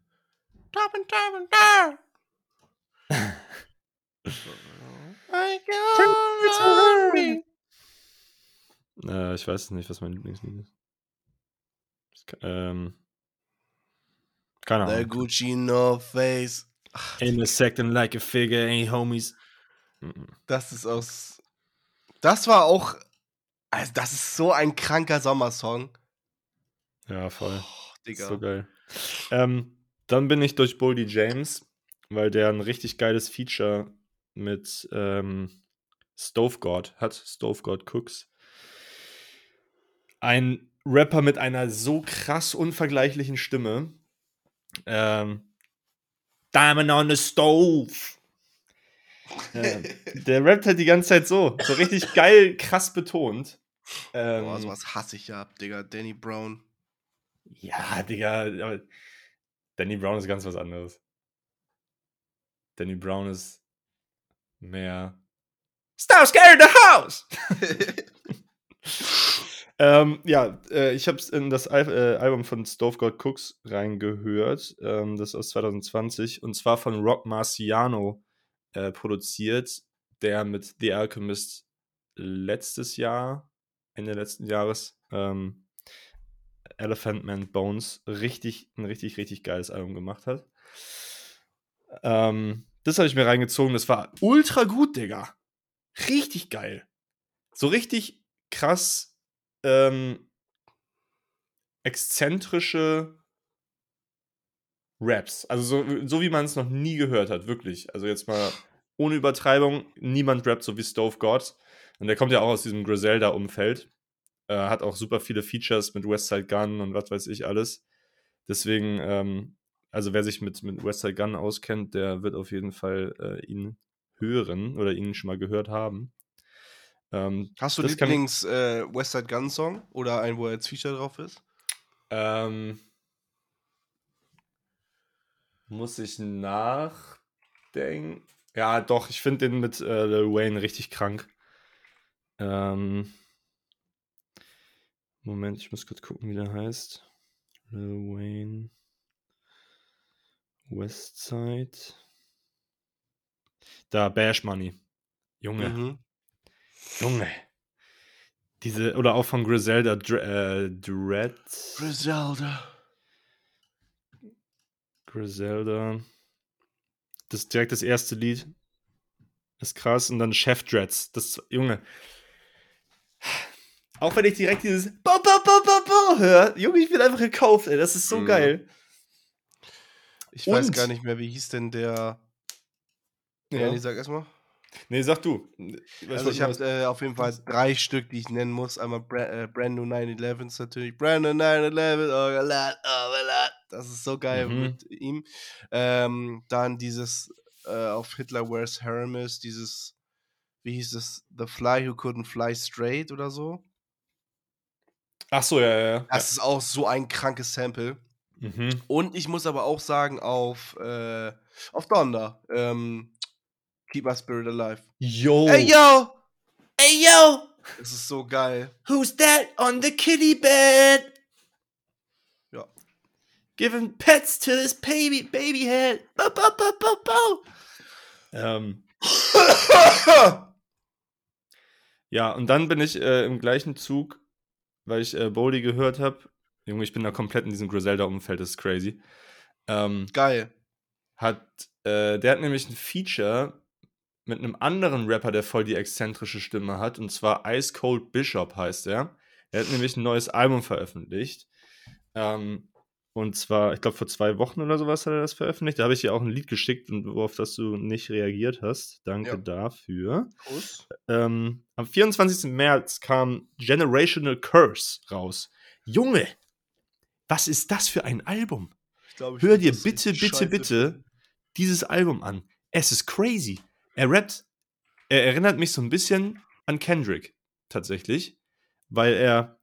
Speaker 2: Top and top and down.
Speaker 1: Äh, ich weiß nicht, was mein Lieblingslied ist. Ähm, keine
Speaker 2: The
Speaker 1: Ahnung.
Speaker 2: Gucci No Face.
Speaker 1: In a second like a figure, ain't homies.
Speaker 2: Das ist aus. Das war auch. Also, das ist so ein kranker Sommersong.
Speaker 1: Ja, voll.
Speaker 2: Oh, Digga.
Speaker 1: So geil. Ähm, dann bin ich durch Boldy James, weil der ein richtig geiles Feature mit ähm, Stove God hat. Stove God Cooks. Ein Rapper mit einer so krass unvergleichlichen Stimme. Ähm, Diamond on the Stove. Der rappt halt die ganze Zeit so. So richtig geil, krass betont. Ähm,
Speaker 2: Boah, sowas hasse ich ja ab, Digga. Danny Brown.
Speaker 1: Ja, Digga, aber Danny Brown ist ganz was anderes. Danny Brown ist mehr Stop scared the house! <laughs> ähm, ja, äh, ich habe in das Al äh, Album von Stove God Cooks reingehört. Ähm, das ist aus 2020 und zwar von Rock Marciano äh, produziert, der mit The Alchemist letztes Jahr, Ende letzten Jahres, ähm, Elephant Man Bones richtig, ein richtig, richtig geiles Album gemacht hat. Ähm, das habe ich mir reingezogen. Das war ultra gut, Digga. Richtig geil. So richtig krass ähm, exzentrische Raps. Also so, so wie man es noch nie gehört hat, wirklich. Also jetzt mal ohne Übertreibung, niemand rappt so wie Stove God. Und der kommt ja auch aus diesem Griselda-Umfeld. Äh, hat auch super viele Features mit Westside Gun und was weiß ich alles. Deswegen, ähm, also wer sich mit, mit Westside Gun auskennt, der wird auf jeden Fall äh, ihn hören oder ihn schon mal gehört haben. Ähm,
Speaker 2: Hast du
Speaker 1: kann-
Speaker 2: Lieblings äh, Westside Gun Song? Oder einen, wo er als Feature drauf ist?
Speaker 1: Ähm, muss ich nachdenken? Ja, doch, ich finde den mit äh, Lil Wayne richtig krank. Ähm, Moment, ich muss kurz gucken, wie der heißt. Lil Wayne. Westside. Da, Bash Money. Junge.
Speaker 2: Mhm.
Speaker 1: Junge. Diese, oder auch von Griselda Dre äh, Dread.
Speaker 2: Griselda.
Speaker 1: Griselda. Das ist direkt das erste Lied. Ist krass. Und dann Chef Dreads. Das, Junge. Auch wenn ich direkt dieses Bo, Bo, Bo, Bo, Bo höre. Junge, ich bin einfach gekauft, ey. Das ist so
Speaker 2: Mhm.
Speaker 1: geil.
Speaker 2: Ich weiß
Speaker 1: Und-
Speaker 2: gar nicht mehr, wie hieß denn der. Ja.
Speaker 1: Ja.
Speaker 2: nee, sag erstmal.
Speaker 1: Nee, sag du.
Speaker 2: Also ich habe äh, auf jeden Fall drei Stück, die ich nennen muss. Einmal Bra äh, Brand New 911 natürlich. Brand New 911, oh Gott, oh Gott. Das ist so geil
Speaker 1: Mhm.
Speaker 2: mit ihm. Ähm, dann dieses äh, auf Hitler Wears Hermes, dieses, wie hieß es, The Fly Who Couldn't Fly Straight oder so.
Speaker 1: Ach so, ja, ja. ja.
Speaker 2: Das ist auch so ein krankes Sample.
Speaker 1: Mhm.
Speaker 2: Und ich muss aber auch sagen, auf, äh, auf Donda, ähm, Keep My Spirit Alive.
Speaker 1: Yo.
Speaker 2: Ey, yo!
Speaker 1: Ey, yo.
Speaker 2: Das ist so geil.
Speaker 1: Who's that on the kitty bed? Giving pets to this baby, baby head. Bo, bo, bo, bo, bo. Ähm, ja, und dann bin ich äh, im gleichen Zug, weil ich äh, Boldy gehört habe. Junge, ich bin da komplett in diesem Griselda-Umfeld, das ist crazy. Ähm,
Speaker 2: geil.
Speaker 1: hat, äh, der hat nämlich ein Feature mit einem anderen Rapper, der voll die exzentrische Stimme hat, und zwar Ice Cold Bishop heißt er. Er hat nämlich ein neues Album veröffentlicht. Ähm, und zwar, ich glaube, vor zwei Wochen oder sowas hat er das veröffentlicht. Da habe ich dir auch ein Lied geschickt, und worauf das du nicht reagiert hast. Danke
Speaker 2: Ja.
Speaker 1: dafür. Ähm, am 24. März kam Generational Curse raus. Junge, was ist das für ein Album?
Speaker 2: Glaub,
Speaker 1: Hör dir bitte, bitte, bitte dieses Album an. Es ist crazy. Er rappt, er erinnert mich so ein bisschen an Kendrick, tatsächlich, weil er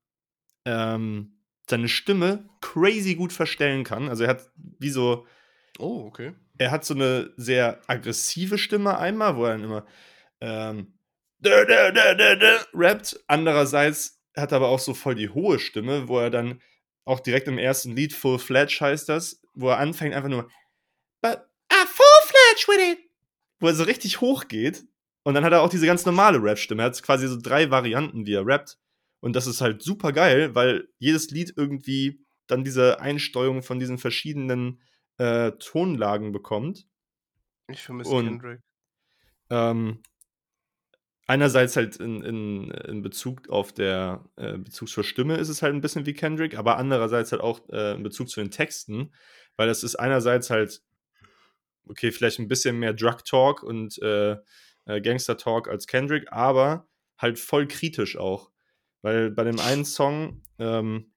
Speaker 1: ähm, seine Stimme crazy gut verstellen kann. Also er hat wie so.
Speaker 2: Oh, okay.
Speaker 1: Er hat so eine sehr aggressive Stimme einmal, wo er dann immer ähm, dö, dö, dö, rappt. Andererseits hat er aber auch so voll die hohe Stimme, wo er dann auch direkt im ersten Lied, Full Fledge heißt das, wo er anfängt einfach nur But I'm full fledged with it. Wo er so richtig hoch geht. Und dann hat er auch diese ganz normale Rap-Stimme. Er hat quasi so drei Varianten, wie er rappt. Und das ist halt super geil, weil jedes Lied irgendwie dann diese Einsteuerung von diesen verschiedenen äh, Tonlagen bekommt.
Speaker 2: Ich vermisse
Speaker 1: Und-
Speaker 2: Kendrick.
Speaker 1: Ähm, einerseits halt in, in, in Bezug auf der äh, Bezug zur Stimme ist es halt ein bisschen wie Kendrick, aber andererseits halt auch äh, in Bezug zu den Texten, weil das ist einerseits halt, okay, vielleicht ein bisschen mehr Drug Talk und äh, äh, Gangster Talk als Kendrick, aber halt voll kritisch auch. Weil bei dem einen Song, ähm,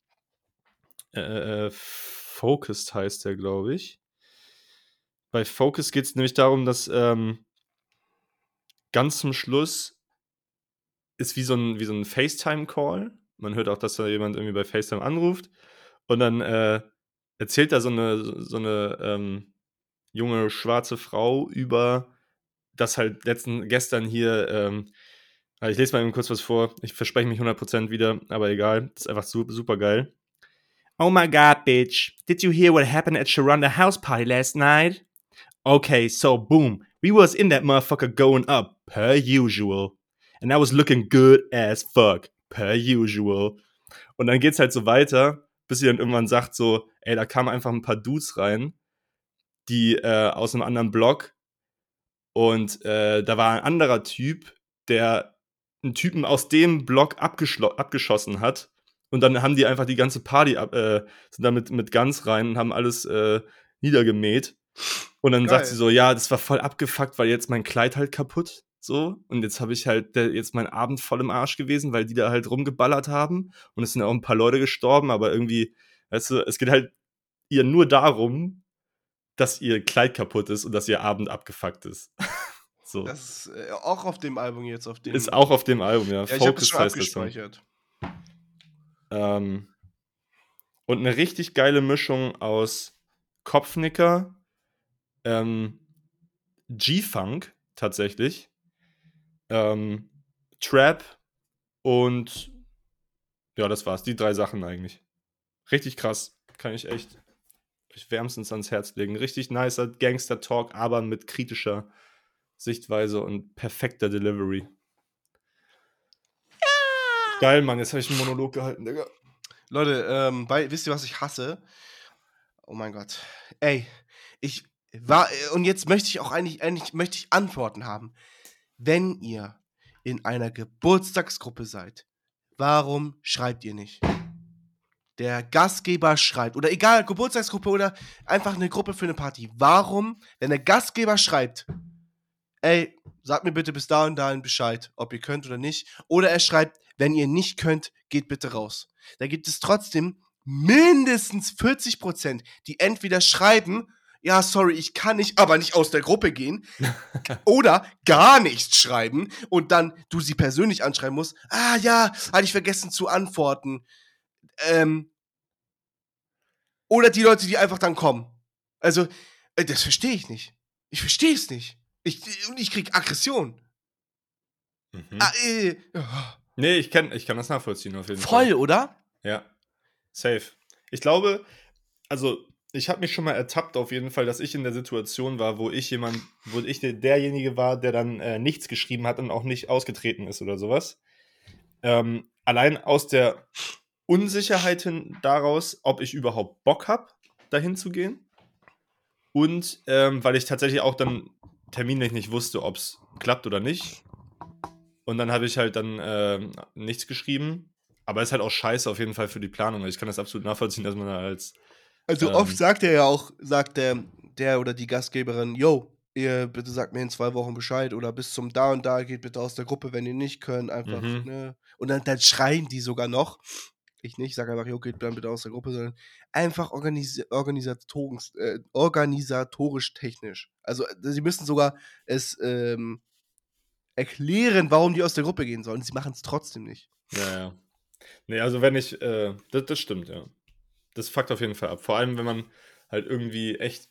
Speaker 1: äh, äh, Focused heißt der, glaube ich. Bei Focus geht es nämlich darum, dass ähm, ganz zum Schluss ist wie so ein, wie so ein FaceTime-Call. Man hört auch, dass da jemand irgendwie bei FaceTime anruft. Und dann äh, erzählt da so eine, so eine ähm, junge schwarze Frau über das halt letzten, gestern hier, ähm, also ich lese mal eben kurz was vor. Ich verspreche mich 100% wieder, aber egal. Das ist einfach super, super geil. Oh my god, bitch. Did you hear what happened at Sharonda house party last night? Okay, so boom. We was in that motherfucker going up, per usual. And I was looking good as fuck, per usual. Und dann geht's halt so weiter, bis sie dann irgendwann sagt so, ey, da kamen einfach ein paar Dudes rein, die äh, aus einem anderen Block. Und äh, da war ein anderer Typ, der einen Typen aus dem Block abgeschossen hat. Und dann haben die einfach die ganze Party ab, äh, sind da mit, Guns rein und haben alles äh, niedergemäht. Und dann sagt
Speaker 2: Geil.
Speaker 1: sie so, ja, das war voll abgefuckt, weil jetzt mein Kleid halt kaputt. So. Und jetzt habe ich halt der, jetzt mein Abend voll im Arsch gewesen, weil die da halt rumgeballert haben. Und es sind auch ein paar Leute gestorben, aber irgendwie, weißt du, es geht halt ihr nur darum, dass ihr Kleid kaputt ist und dass ihr Abend abgefuckt ist. <laughs> so.
Speaker 2: Das ist äh, auch auf dem Album jetzt, auf dem.
Speaker 1: ist auch auf dem Album, ja.
Speaker 2: ja, ich habe das schon
Speaker 1: heißt. Ähm, und eine richtig geile Mischung aus Kopfnicker, ähm, G-Funk tatsächlich, ähm, Trap und ja, das war's. Die drei Sachen eigentlich. Richtig krass. Kann ich echt wärmstens ans Herz legen. Richtig nicer Gangster-Talk, aber mit kritischer Sichtweise und perfekter Delivery. Geil, Mann. Jetzt habe ich einen Monolog gehalten, Digga.
Speaker 2: Leute, ähm, bei, wisst ihr, was ich hasse? Oh mein Gott. Ey, ich war, äh, und jetzt möchte ich auch eigentlich, eigentlich möchte ich Antworten haben. Wenn ihr in einer Geburtstagsgruppe seid, warum schreibt ihr nicht? Der Gastgeber schreibt, oder egal, Geburtstagsgruppe oder einfach eine Gruppe für eine Party. Warum, wenn der Gastgeber schreibt, ey, sagt mir bitte bis da und dahin Bescheid, ob ihr könnt oder nicht. Oder er schreibt, wenn ihr nicht könnt, geht bitte raus. Da gibt es trotzdem mindestens 40 Prozent, die entweder schreiben, ja, sorry, ich kann nicht, aber nicht aus der Gruppe gehen, <laughs> oder gar nichts schreiben und dann du sie persönlich anschreiben musst, ah ja, hatte ich vergessen zu antworten. Ähm, oder die Leute, die einfach dann kommen. Also, äh, das verstehe ich nicht. Ich verstehe es nicht. Ich, und ich krieg Aggression.
Speaker 1: Mhm.
Speaker 2: Ah, äh, oh.
Speaker 1: Nee, ich kann, ich kann das nachvollziehen auf jeden Fall.
Speaker 2: voll, oder?
Speaker 1: Ja. Safe. Ich glaube, also ich habe mich schon mal ertappt auf jeden Fall, dass ich in der Situation war, wo ich jemand, wo ich der- derjenige war, der dann äh, nichts geschrieben hat und auch nicht ausgetreten ist oder sowas. Ähm, allein aus der Unsicherheit hin daraus, ob ich überhaupt Bock habe, dahin zu gehen. Und ähm, weil ich tatsächlich auch dann terminlich nicht wusste, ob es klappt oder nicht. Und dann habe ich halt dann ähm, nichts geschrieben. Aber ist halt auch scheiße auf jeden Fall für die Planung. Ich kann das absolut nachvollziehen, dass man da als.
Speaker 2: Also
Speaker 1: Ähm.
Speaker 2: oft sagt er ja auch, sagt der, der oder die Gastgeberin, yo, ihr bitte sagt mir in zwei Wochen Bescheid oder bis zum da und da geht bitte aus der Gruppe, wenn ihr nicht könnt, einfach,
Speaker 1: Mhm.
Speaker 2: ne? Und dann, dann schreien die sogar noch. Ich nicht, sag einfach, jo, geht dann bitte aus der Gruppe, sondern einfach organis organisatorisch, äh, organisatorisch technisch. Also, äh, sie müssen sogar es ähm, erklären, warum die aus der Gruppe gehen sollen. Sie machen es trotzdem nicht.
Speaker 1: Ja, ja. Nee, also wenn ich, äh, das, das stimmt, ja. Das fuckt auf jeden Fall ab. Vor allem, wenn man halt irgendwie echt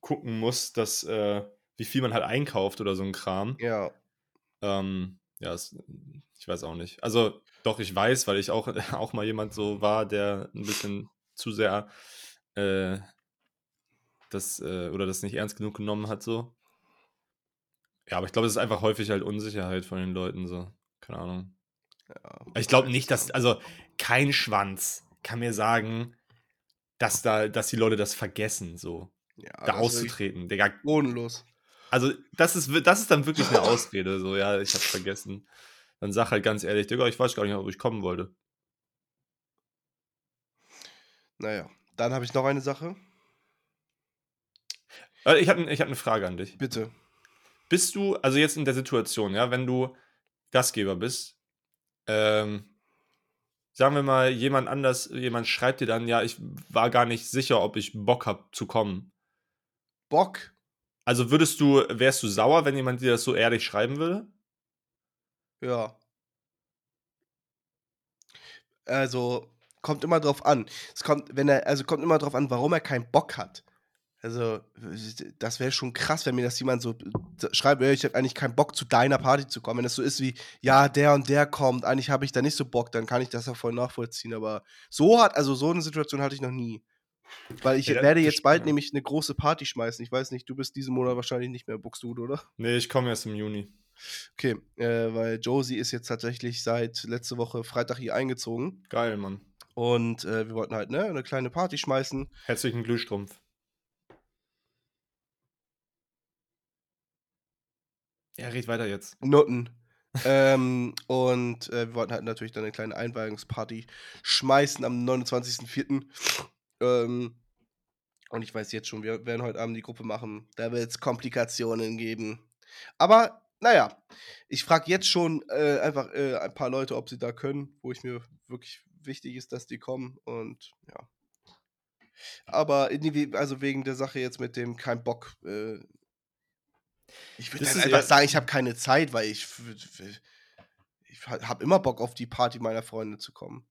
Speaker 1: gucken muss, dass, äh, wie viel man halt einkauft oder so ein Kram.
Speaker 2: Ja.
Speaker 1: Ähm, ja, es, ich weiß auch nicht. Also, doch, ich weiß, weil ich auch, <laughs> auch mal jemand so war, der ein bisschen zu sehr äh, das äh, oder das nicht ernst genug genommen hat, so. Ja, aber ich glaube, es ist einfach häufig halt Unsicherheit von den Leuten, so. Keine Ahnung.
Speaker 2: ja
Speaker 1: Ich glaube nicht, dass, also kein Schwanz kann mir sagen, dass da, dass die Leute das vergessen, so,
Speaker 2: ja,
Speaker 1: da auszutreten. Digga,
Speaker 2: bodenlos.
Speaker 1: also das ist, das ist dann wirklich eine Ausrede, so, ja, ich hab's vergessen. Dann sag halt ganz ehrlich, Digga, ich weiß gar nicht, ob ich kommen wollte.
Speaker 2: Naja, dann habe ich noch eine Sache.
Speaker 1: Äh, Ich habe ich hab eine Frage an dich.
Speaker 2: Bitte.
Speaker 1: Bist du, also jetzt in der Situation, ja, wenn du Gastgeber bist, ähm, sagen wir mal, jemand anders, jemand schreibt dir dann, ja, ich war gar nicht sicher, ob ich Bock hab zu kommen.
Speaker 2: Bock.
Speaker 1: Also würdest du, wärst du sauer, wenn jemand dir das so ehrlich schreiben würde?
Speaker 2: Ja. Also, kommt immer drauf an. Es kommt, wenn er, also kommt immer drauf an, warum er keinen Bock hat. Also, das wäre schon krass, wenn mir das jemand so schreibt, "Ey, ich habe eigentlich keinen Bock, zu deiner Party zu kommen. Wenn es so ist wie, ja, der und der kommt, eigentlich habe ich da nicht so Bock, dann kann ich das ja voll nachvollziehen. Aber so hat, also so eine Situation hatte ich noch nie. Weil ich
Speaker 1: Ja, das-
Speaker 2: werde
Speaker 1: das
Speaker 2: jetzt bald
Speaker 1: ja.
Speaker 2: nämlich eine große Party schmeißen. Ich weiß nicht, du bist diesen Monat wahrscheinlich nicht mehr Buxtehude, oder?
Speaker 1: Nee, ich komme erst im Juni.
Speaker 2: Okay, äh, weil Josie ist jetzt tatsächlich seit letzte Woche Freitag hier eingezogen.
Speaker 1: Geil, Mann.
Speaker 2: Und äh, wir wollten halt ne, eine kleine Party schmeißen.
Speaker 1: Herzlichen Glühstrumpf. Ja, red weiter jetzt.
Speaker 2: Nutten. ähm, <laughs> und äh, wir wollten halt natürlich dann eine kleine Einweihungsparty schmeißen am 29.04. Ähm, und ich weiß jetzt schon, wir werden heute Abend die Gruppe machen. Da wird es Komplikationen geben. Aber naja, ich frage jetzt schon äh, einfach äh, ein paar Leute, ob sie da können, wo ich mir wirklich wichtig ist, dass die kommen. Und ja. Aber also wegen der Sache jetzt mit dem kein Bock. Äh, ich würde halt einfach sagen, ich habe keine Zeit, weil ich, ich habe immer Bock auf die Party meiner Freunde zu kommen.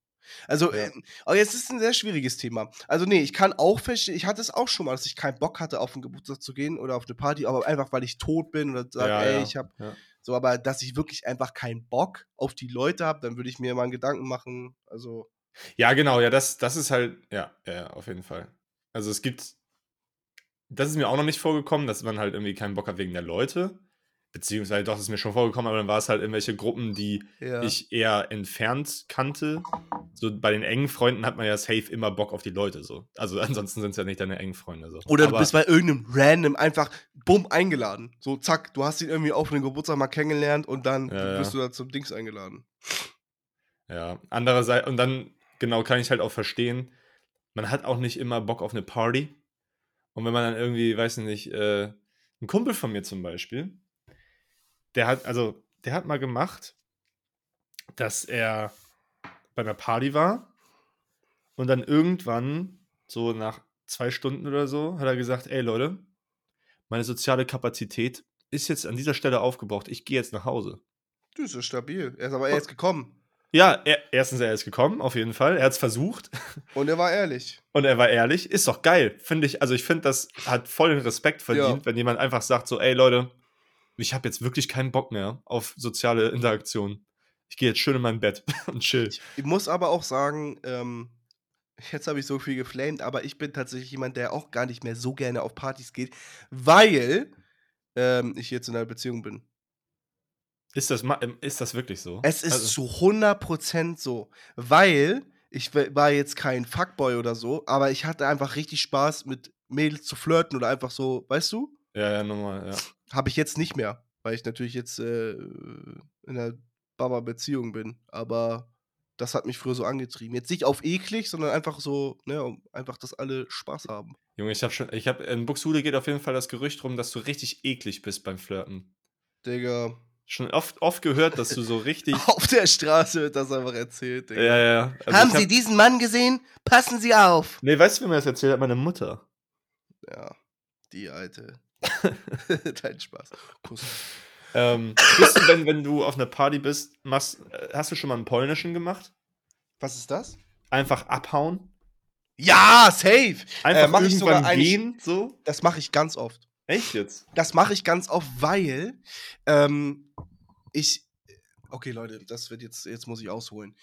Speaker 2: Also,
Speaker 1: Ja.
Speaker 2: ähm, aber jetzt ist ein sehr schwieriges Thema. Also, nee, ich kann auch verstehen, ich hatte es auch schon mal, dass ich keinen Bock hatte, auf einen Geburtstag zu gehen oder auf eine Party, aber einfach, weil ich tot bin oder sage,
Speaker 1: Ja,
Speaker 2: ey,
Speaker 1: ja,
Speaker 2: ich habe so, aber dass ich wirklich einfach keinen Bock auf die Leute habe, dann würde ich mir mal einen Gedanken machen. Also,
Speaker 1: Ja, genau, ja, das, das ist halt, ja, ja, auf jeden Fall. Also es gibt, das ist mir auch noch nicht vorgekommen, dass man halt irgendwie keinen Bock hat wegen der Leute. Beziehungsweise doch, das ist mir schon vorgekommen, aber dann war es halt irgendwelche Gruppen, die
Speaker 2: ja.
Speaker 1: ich eher entfernt kannte. So bei den engen Freunden hat man ja safe immer Bock auf die Leute so. Also <laughs> ansonsten sind es ja nicht deine engen Freunde so.
Speaker 2: Oder
Speaker 1: aber,
Speaker 2: du bist bei irgendeinem random einfach bumm eingeladen. So, zack, du hast ihn irgendwie auf einem Geburtstag mal kennengelernt und dann
Speaker 1: Ja,
Speaker 2: wirst
Speaker 1: ja.
Speaker 2: du da zum Dings eingeladen.
Speaker 1: Ja, andererseits, und dann, genau, kann ich halt auch verstehen, man hat auch nicht immer Bock auf eine Party. Und wenn man dann irgendwie, weiß ich nicht, äh, ein Kumpel von mir zum Beispiel, der hat, also, der hat mal gemacht, dass er bei einer Party war und dann irgendwann, so nach zwei Stunden oder so, hat er gesagt, ey Leute, meine soziale Kapazität ist jetzt an dieser Stelle aufgebraucht, ich gehe jetzt nach Hause.
Speaker 2: Du ist ja stabil. Er ist aber erst gekommen.
Speaker 1: Ja, er, erstens, er ist gekommen, auf jeden Fall. Er hat es versucht. <laughs>
Speaker 2: Und er war ehrlich.
Speaker 1: Und er war ehrlich. Ist doch geil. Finde ich, also ich finde, das hat voll den Respekt verdient,
Speaker 2: Ja.
Speaker 1: wenn jemand einfach sagt so, ey Leute, ich habe jetzt wirklich keinen Bock mehr auf soziale Interaktion. Ich gehe jetzt schön in mein Bett <laughs> und chill.
Speaker 2: Ich muss aber auch sagen, ähm, jetzt habe ich so viel geflamed, aber ich bin tatsächlich jemand, der auch gar nicht mehr so gerne auf Partys geht, weil ähm, ich jetzt in einer Beziehung bin.
Speaker 1: Ist das, ähm, ist das wirklich so?
Speaker 2: Es ist
Speaker 1: also,
Speaker 2: zu 100% so, weil ich wa- war jetzt kein Fuckboy oder so, aber ich hatte einfach richtig Spaß mit Mädels zu flirten oder einfach so, weißt du?
Speaker 1: Ja, ja, normal, ja.
Speaker 2: Habe ich jetzt nicht mehr, weil ich natürlich jetzt äh, in einer Baba-Beziehung bin, aber das hat mich früher so angetrieben. Jetzt nicht auf eklig, sondern einfach so, ne, um einfach, dass alle Spaß haben.
Speaker 1: Junge, ich habe schon, ich habe, in Buxtehude geht auf jeden Fall das Gerücht rum, dass du richtig eklig bist beim Flirten.
Speaker 2: Digga.
Speaker 1: Schon oft, oft gehört, dass du so <laughs> richtig.
Speaker 2: Auf der Straße wird das einfach erzählt, Digga.
Speaker 1: ja, ja. Also
Speaker 2: Haben
Speaker 1: hab,
Speaker 2: Sie diesen Mann gesehen? Passen Sie auf!
Speaker 1: Nee, weißt du, wie mir das erzählt hat? Meine Mutter.
Speaker 2: Ja, die alte. <laughs> Dein Spaß. Kuss.
Speaker 1: Ähm, bist du, wenn, wenn du auf einer Party bist, machst, äh, hast du schon mal einen polnischen gemacht?
Speaker 2: Was ist das?
Speaker 1: Einfach abhauen?
Speaker 2: Ja, safe.
Speaker 1: Einfach
Speaker 2: Äh, mach ich sogar eigentlich-
Speaker 1: gehen, so?
Speaker 2: Das mache ich ganz oft.
Speaker 1: Echt jetzt?
Speaker 2: Das mache ich ganz oft, weil ähm, ich. Okay, Leute, das wird jetzt. Jetzt muss ich ausholen.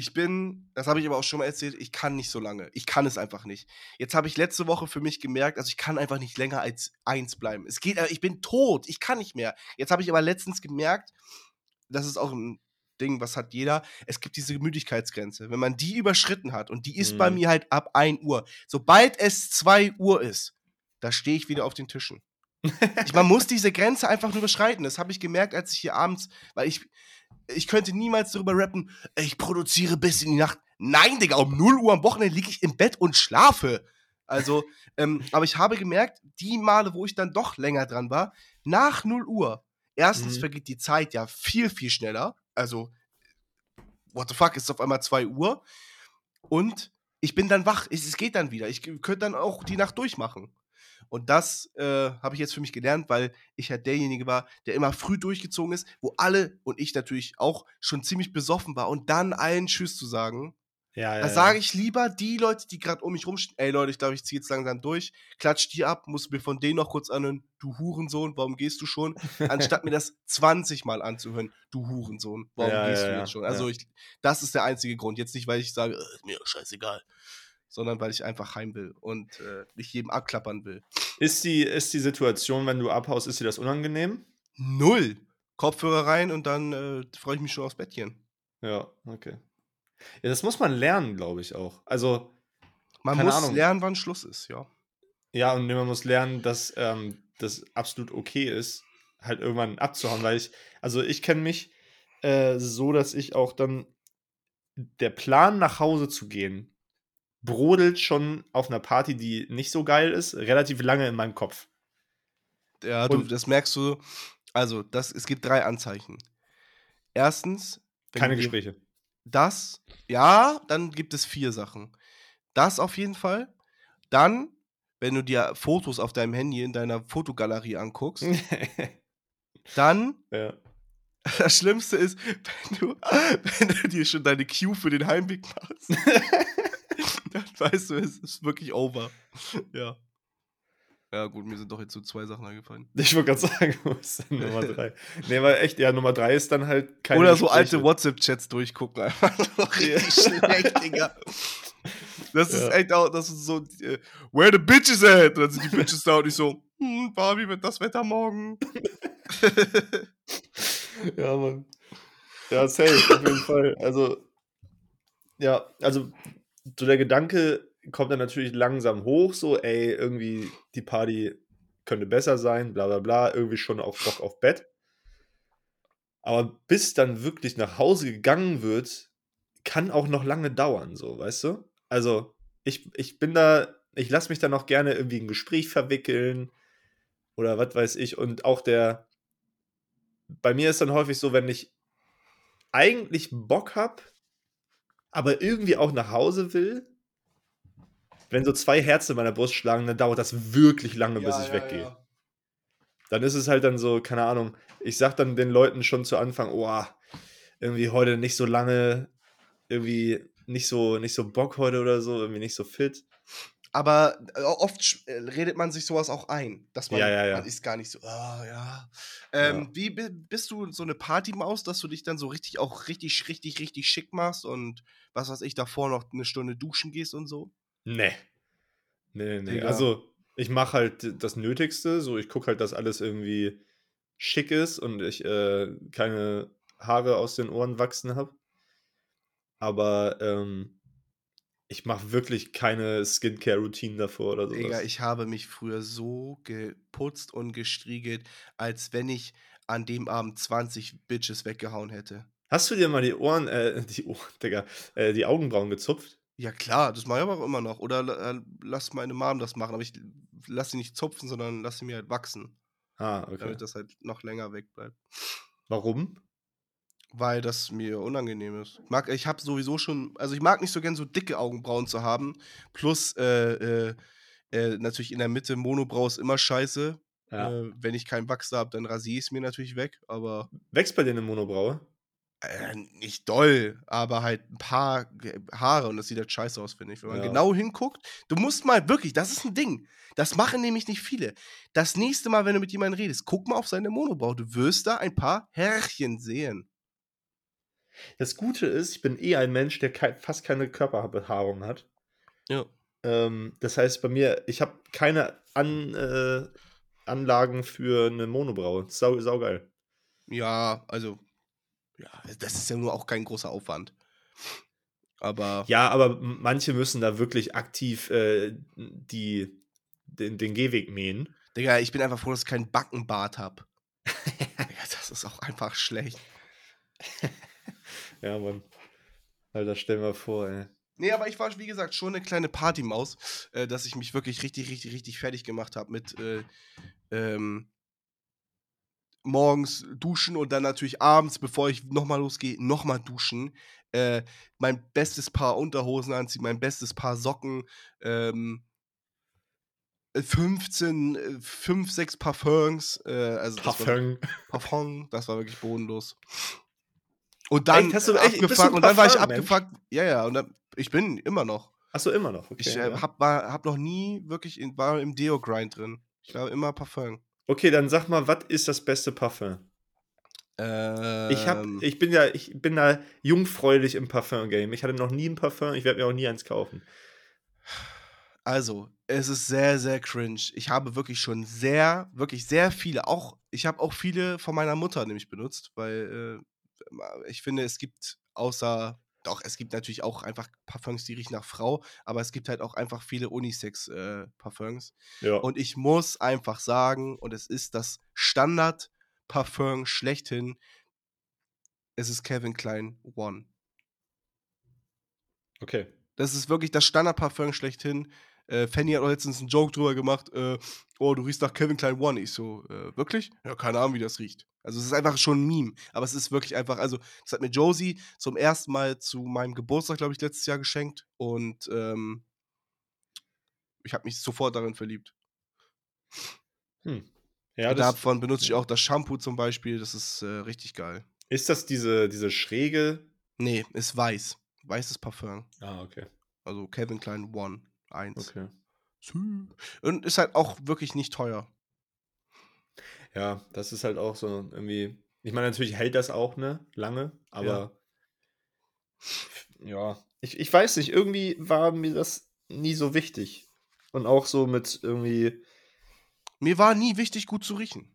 Speaker 2: Ich bin, das habe ich aber auch schon mal erzählt, ich kann nicht so lange. Ich kann es einfach nicht. Jetzt habe ich letzte Woche für mich gemerkt, also ich kann einfach nicht länger als eins bleiben. Es geht, äh, ich bin tot, ich kann nicht mehr. Jetzt habe ich aber letztens gemerkt, das ist auch ein Ding, was hat jeder. Es gibt diese Müdigkeitsgrenze. Wenn man die überschritten hat, und die ist bei
Speaker 1: Mhm.
Speaker 2: mir halt ab 1 Uhr. Sobald es 2 Uhr ist, da stehe ich wieder auf den Tischen. Ich, man muss diese Grenze einfach nur überschreiten. Das habe ich gemerkt, als ich hier abends, weil ich, ich könnte niemals darüber rappen, "Ey, ich produziere bis in die Nacht. Nein, Digga, um 0 Uhr am Wochenende liege ich im Bett und schlafe. Also, ähm, aber ich habe gemerkt, die Male, wo ich dann doch länger dran war, nach 0 Uhr, erstens
Speaker 1: Mhm.
Speaker 2: vergeht die Zeit ja viel, viel schneller. Also, what the fuck, ist auf einmal 2 Uhr. Und ich bin dann wach. Es geht dann wieder. Ich könnte dann auch die Nacht durchmachen. Und das äh, habe ich jetzt für mich gelernt, weil ich halt derjenige war, der immer früh durchgezogen ist, wo alle und ich natürlich auch schon ziemlich besoffen war und dann allen Tschüss zu sagen.
Speaker 1: Ja, ja.
Speaker 2: Da sage ich lieber die Leute, die gerade um mich rumstehen, ey Leute, ich glaube, ich ziehe jetzt langsam durch, klatsch die ab, muss mir von denen noch kurz anhören, du Hurensohn, warum gehst du schon? Anstatt mir <laughs> das 20 Mal anzuhören, du Hurensohn, warum
Speaker 1: Ja,
Speaker 2: gehst du jetzt schon? Also ich, das ist der einzige Grund. Jetzt nicht, weil ich sage, äh, ist mir scheißegal, sondern weil ich einfach heim will und äh, nicht jedem abklappern will.
Speaker 1: Ist die, ist die Situation, wenn du abhaust, ist dir das unangenehm?
Speaker 2: Null. Kopfhörer rein und dann äh, freue ich mich schon aufs Bettchen.
Speaker 1: Ja, okay. Ja, das muss man lernen, glaube ich auch. Also,
Speaker 2: Man muss
Speaker 1: Ahnung.
Speaker 2: lernen, wann Schluss ist, ja.
Speaker 1: ja, und man muss lernen, dass ähm, das absolut okay ist, halt irgendwann abzuhauen, weil ich, also ich kenne mich äh, so, dass ich auch dann der Plan nach Hause zu gehen, brodelt schon auf einer Party, die nicht so geil ist, relativ lange in meinem Kopf.
Speaker 2: Ja, du, das merkst du. Also, das, es gibt drei Anzeichen. Erstens,
Speaker 1: Keine
Speaker 2: du
Speaker 1: Gespräche.
Speaker 2: Das, ja, dann gibt es vier Sachen. Das auf jeden Fall. Dann, wenn du dir Fotos auf deinem Handy in deiner Fotogalerie anguckst, <laughs> dann
Speaker 1: ja.
Speaker 2: das Schlimmste ist, wenn du, <laughs> wenn du dir schon deine Cue für den Heimweg machst, <laughs> weißt du, es ist wirklich over. <laughs> Ja. Ja, gut, mir sind doch jetzt so zwei Sachen eingefallen. <laughs>
Speaker 1: Ich wollte gerade sagen, <laughs> wo ist denn Nummer drei? Nee, aber echt, ja, Nummer drei ist dann halt keine
Speaker 2: Oder so
Speaker 1: Gespräche.
Speaker 2: alte WhatsApp-Chats durchgucken. Einfach so richtig schlecht, Digga. Das ist
Speaker 1: Ja.
Speaker 2: echt auch, das ist so, äh, where the bitches at? Und dann sind die Bitches da und ich so, hm, Barbie, wird das Wetter morgen?
Speaker 1: Ja, Mann. Ja, safe, auf jeden Fall. Also, ja, also, so der Gedanke kommt dann natürlich langsam hoch, so, ey, irgendwie die Party könnte besser sein, bla bla bla, irgendwie schon auch Bock auf Bett. Aber bis dann wirklich nach Hause gegangen wird, kann auch noch lange dauern, so, weißt du? Also, ich, ich bin da, ich lasse mich dann auch gerne irgendwie in ein Gespräch verwickeln oder was weiß ich. Und auch der, bei mir ist dann häufig so, wenn ich eigentlich Bock habe, aber irgendwie auch nach Hause will, wenn so zwei Herzen in meiner Brust schlagen, dann dauert das wirklich lange, bis ich weggehe. Dann ist es halt dann so, keine Ahnung, ich sag dann den Leuten schon zu Anfang, oh, irgendwie heute nicht so lange, irgendwie nicht so, nicht so Bock heute oder so, irgendwie nicht so fit.
Speaker 2: Aber äh, oft äh, redet man sich sowas auch ein, dass man,
Speaker 1: Ja, ja, ja.
Speaker 2: man ist gar nicht so, ah, ja. Ähm. Wie bi- bist du so eine Partymaus, dass du dich dann so richtig, auch richtig, richtig, richtig schick machst und was weiß ich, davor noch eine Stunde duschen gehst und so?
Speaker 1: Nee. Nee, nee, nee.
Speaker 2: Digga.
Speaker 1: Also, ich mache halt das Nötigste, so ich gucke halt, dass alles irgendwie schick ist und ich äh, keine Haare aus den Ohren wachsen habe. Aber ähm, ich mache wirklich keine Skincare-Routine davor oder sowas.
Speaker 2: Digga, ich habe mich früher so geputzt und gestriegelt, als wenn ich an dem Abend 20 Bitches weggehauen hätte.
Speaker 1: Hast du dir mal die Ohren, äh, <laughs> die Ohren, Digga, äh, die Augenbrauen gezupft?
Speaker 2: Ja klar, das mache ich aber auch immer noch. Oder äh, lass meine Mom das machen, aber ich lass sie nicht zupfen, sondern lass sie mir halt wachsen,
Speaker 1: Ah, okay.
Speaker 2: damit das halt noch länger wegbleibt.
Speaker 1: Warum?
Speaker 2: Weil das mir unangenehm ist. Mag, ich habe sowieso schon, also ich mag nicht so gern so dicke Augenbrauen zu haben. Plus, äh, äh, äh, natürlich in der Mitte, Monobrau ist immer scheiße.
Speaker 1: Ja.
Speaker 2: Äh, wenn ich keinen Wachs habe, dann rasiere ich es mir natürlich weg, aber
Speaker 1: Wächst bei dir eine Monobraue?
Speaker 2: äh, nicht doll, aber halt ein paar Haare und das sieht halt scheiße aus, finde ich. Wenn man
Speaker 1: Ja.
Speaker 2: genau hinguckt, du musst mal wirklich, das ist ein Ding. Das machen nämlich nicht viele. Das nächste Mal, wenn du mit jemandem redest, guck mal auf seine Monobraue. Du wirst da ein paar Härchen sehen.
Speaker 1: Das Gute ist, ich bin eh ein Mensch, der kei fast keine Körperbehaarung hat.
Speaker 2: Ja.
Speaker 1: Ähm, das heißt, bei mir, ich habe keine An, äh, Anlagen für eine Monobraue. Sau, saugeil.
Speaker 2: Ja, also, ja, das ist ja nur auch kein großer Aufwand. Aber
Speaker 1: Ja, aber manche müssen da wirklich aktiv äh, die, den, den Gehweg mähen.
Speaker 2: Digga, ich bin einfach froh, dass ich keinen Backenbart habe. <laughs> Das ist auch einfach schlecht. <laughs>
Speaker 1: Ja, Mann. Alter, stell mal vor, ey.
Speaker 2: Nee, aber ich war, wie gesagt, schon eine kleine Partymaus, äh, dass ich mich wirklich richtig, richtig, richtig fertig gemacht habe mit äh, ähm, morgens duschen und dann natürlich abends, bevor ich nochmal losgehe, nochmal duschen. Äh, mein bestes Paar Unterhosen anziehen, mein bestes Paar Socken, ähm, äh, 15, äh, 5, 6 Parfums, äh, also das war-
Speaker 1: Parfum.
Speaker 2: Parfum, das war wirklich bodenlos. Und dann
Speaker 1: Echt? Hast du- echt?
Speaker 2: Abgefuckt und dann war ich abgefuckt. Ja, ja, und dann, ich bin immer noch.
Speaker 1: Achso, immer noch. Okay,
Speaker 2: Ich äh,
Speaker 1: ja.
Speaker 2: hab, war, hab noch nie wirklich in, war im Deo-Grind drin. Ich war immer Parfum.
Speaker 1: okay, dann sag mal, was ist das beste Parfum?
Speaker 2: Ähm,
Speaker 1: Ich, hab, ich bin ja, ich bin da jungfräulich im Parfum-Game. Ich hatte noch nie ein Parfum, ich werde mir auch nie eins kaufen.
Speaker 2: Also, es ist sehr, sehr cringe. Ich habe wirklich schon sehr, wirklich sehr viele, auch, ich habe auch viele von meiner Mutter nämlich benutzt, weil äh, ich finde, es gibt außer, doch, es gibt natürlich auch einfach Parfums, die riechen nach Frau, aber es gibt halt auch einfach viele Unisex-Parfums.
Speaker 1: Ja.
Speaker 2: Und ich muss einfach sagen, und es ist das Standard-Parfum schlechthin, es ist Calvin Klein One.
Speaker 1: okay.
Speaker 2: Das ist wirklich das Standard-Parfum schlechthin. Äh, Fanny hat auch letztens einen Joke drüber gemacht. Äh, oh, du riechst nach Kevin Klein One. Ich so, äh, wirklich? Ja, keine Ahnung, wie das riecht. Also, es ist einfach schon ein Meme. Aber es ist wirklich einfach, also, das hat mir Josie zum ersten Mal zu meinem Geburtstag, glaube ich, letztes Jahr geschenkt. Und ähm, ich habe mich sofort darin verliebt.
Speaker 1: Hm. Ja,
Speaker 2: Davon benutze ich auch das Shampoo zum Beispiel. Das ist äh, richtig geil.
Speaker 1: ist das diese, diese schräge.
Speaker 2: Nee, ist weiß. Weißes Parfum.
Speaker 1: Ah, okay.
Speaker 2: Also Kevin Klein One. Eins.
Speaker 1: Okay.
Speaker 2: Und ist halt auch wirklich nicht teuer.
Speaker 1: Ja, das ist halt auch so irgendwie. Ich meine, natürlich hält das auch, ne? Lange, aber. Ja. Ich, ich weiß nicht, irgendwie war mir das nie so wichtig. Und auch so mit irgendwie.
Speaker 2: Mir war nie wichtig, gut zu riechen.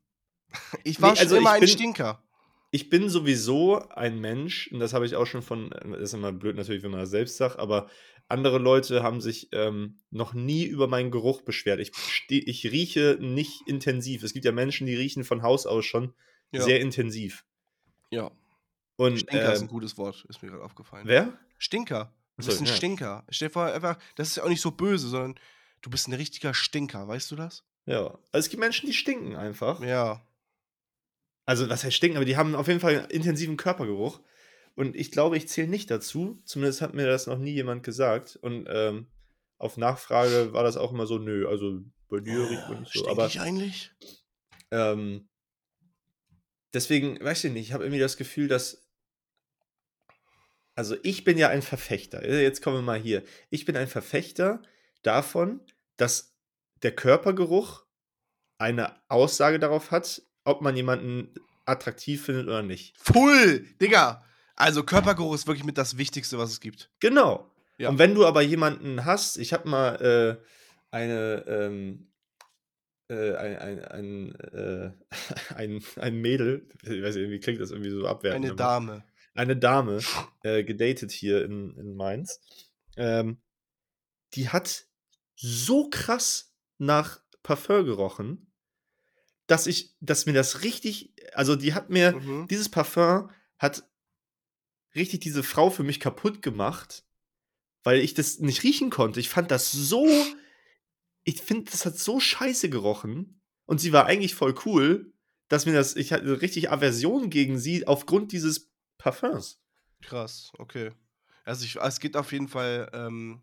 Speaker 2: Ich war
Speaker 1: Nee,
Speaker 2: schon
Speaker 1: also
Speaker 2: immer
Speaker 1: ich
Speaker 2: ein
Speaker 1: bin-
Speaker 2: Stinker.
Speaker 1: Ich bin sowieso ein Mensch, und das habe ich auch schon von, das ist immer blöd natürlich, wenn man das selbst sagt, aber andere Leute haben sich ähm, noch nie über meinen Geruch beschwert. Ich, ich rieche nicht intensiv. Es gibt ja Menschen, die riechen von Haus aus schon
Speaker 2: Ja.
Speaker 1: sehr intensiv.
Speaker 2: ja.
Speaker 1: Und
Speaker 2: Stinker ist ein
Speaker 1: ähm,
Speaker 2: gutes Wort, ist mir gerade aufgefallen.
Speaker 1: wer?
Speaker 2: Stinker. Du bist ein
Speaker 1: ja.
Speaker 2: Stinker. Stell dir vor, einfach, das ist ja auch nicht so böse, sondern du bist ein richtiger Stinker, weißt du das?
Speaker 1: Ja. Also es gibt Menschen, die stinken einfach.
Speaker 2: Ja.
Speaker 1: Also, was heißt stinken, aber die haben auf jeden Fall einen intensiven Körpergeruch. Und ich glaube, ich zähle nicht dazu. Zumindest hat mir das noch nie jemand gesagt. Und ähm, auf Nachfrage war das auch immer so, nö, also bei dir riecht man nicht so. Aber
Speaker 2: ich eigentlich?
Speaker 1: ähm, deswegen, weiß ich nicht, ich habe irgendwie das Gefühl, dass. Also, ich bin ja ein Verfechter. äh, Jetzt kommen wir mal hier. Ich bin ein Verfechter davon, dass der Körpergeruch eine Aussage darauf hat, ob man jemanden attraktiv findet oder nicht.
Speaker 2: Full! Digga! Also Körpergeruch ist wirklich mit das Wichtigste, was es gibt.
Speaker 1: Genau.
Speaker 2: Ja.
Speaker 1: Und wenn du aber jemanden hast, ich habe mal äh, eine, ähm, äh, ein, ein, ein, äh, <laughs> ein, ein Mädel, ich weiß nicht, wie klingt das irgendwie so abwertend.
Speaker 2: Eine Dame.
Speaker 1: eine Dame äh, gedatet hier in, in Mainz. Ähm, die hat so krass nach Parfum gerochen, dass ich, dass mir das richtig, also die hat mir,
Speaker 2: Mhm.
Speaker 1: dieses Parfum hat richtig diese Frau für mich kaputt gemacht, weil ich das nicht riechen konnte. Ich fand das so, ich finde, das hat so scheiße gerochen und sie war eigentlich voll cool, dass mir das, ich hatte richtig Aversion gegen sie aufgrund dieses Parfums.
Speaker 2: Krass, okay. Also ich, es gibt auf jeden Fall, ähm,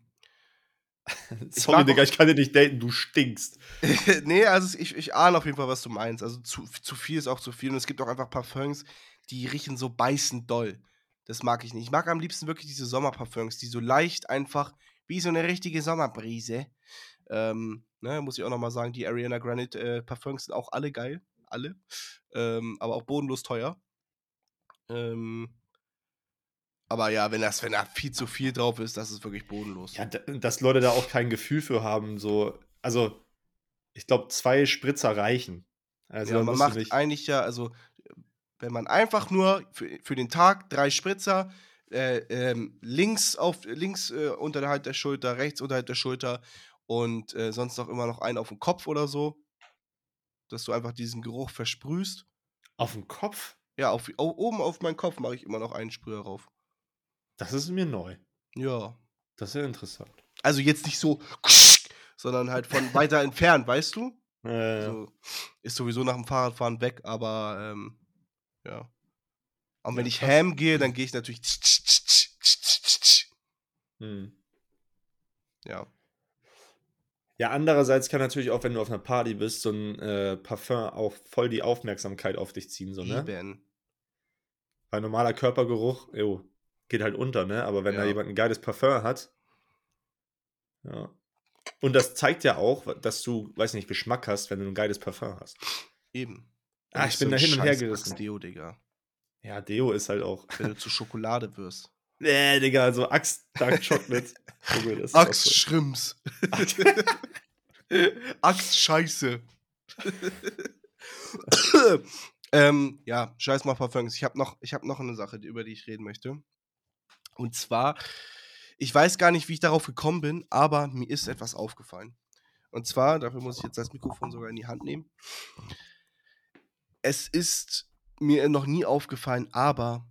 Speaker 1: Sorry, Digga, ich kann dir nicht daten, du stinkst. <laughs>
Speaker 2: nee, also ich, ich ahne auf jeden Fall, was du meinst. Also zu, zu viel ist auch zu viel. Und es gibt auch einfach Parfums, die riechen so beißend doll. Das mag ich nicht. Ich mag am liebsten wirklich diese Sommerparfums, die so leicht einfach, wie so eine richtige Sommerbrise. Ähm, ne, muss ich auch nochmal sagen, die Ariana Grande äh, Parfums sind auch alle geil. Alle. Ähm, aber auch bodenlos teuer. Ähm, aber ja, wenn, das, wenn da viel zu viel drauf ist, das ist wirklich bodenlos.
Speaker 1: Ja, dass Leute da auch kein Gefühl für haben, so. Also, ich glaube, zwei Spritzer reichen. Also,
Speaker 2: ja, man macht
Speaker 1: nicht.
Speaker 2: eigentlich ja, also wenn man einfach nur für, für den Tag drei Spritzer äh, ähm, links auf links äh, unterhalb der Schulter, rechts unterhalb der Schulter und äh, sonst noch immer noch einen auf dem Kopf oder so, dass du einfach diesen Geruch versprühst.
Speaker 1: Auf dem Kopf?
Speaker 2: Ja, auf, oben auf meinen Kopf mache ich immer noch einen Sprüher drauf.
Speaker 1: Das ist mir neu.
Speaker 2: Ja.
Speaker 1: Das ist ja interessant.
Speaker 2: Also jetzt nicht so, sondern halt von weiter <laughs> entfernt, weißt du?
Speaker 1: Äh,
Speaker 2: So, ist sowieso nach dem Fahrradfahren weg, aber ähm, ja. Und wenn
Speaker 1: Ja,
Speaker 2: ich ham gehe, dann gehe ich natürlich.
Speaker 1: hm.
Speaker 2: Ja.
Speaker 1: Ja, andererseits kann natürlich auch, wenn du auf einer Party bist, so ein äh, Parfum auch voll die Aufmerksamkeit auf dich ziehen, so, ne?
Speaker 2: Eben.
Speaker 1: Weil normaler Körpergeruch, jo, geht halt unter, ne? Aber wenn da
Speaker 2: Ja.
Speaker 1: jemand ein geiles Parfum hat, ja. Und das zeigt ja auch, dass du, weiß nicht, Geschmack hast, wenn du ein geiles Parfum hast.
Speaker 2: Eben.
Speaker 1: Ah, ich bin da hin und her gerissen.
Speaker 2: Deo, Digga.
Speaker 1: Ja, Deo ist halt auch.
Speaker 2: Wenn du zu Schokolade wirst. <laughs>
Speaker 1: Nee, Digga, so Axt Dark Chocolate. <laughs>
Speaker 2: Axt
Speaker 1: so.
Speaker 2: Schrimps. <laughs> Axt Scheiße. ähm, ja, scheiß mal Parfums. Ich habe noch, ich hab noch eine Sache, über die ich reden möchte. Und zwar, ich weiß gar nicht, wie ich darauf gekommen bin, aber mir ist etwas aufgefallen. Und zwar, dafür muss ich jetzt das Mikrofon sogar in die Hand nehmen. Es ist mir noch nie aufgefallen, aber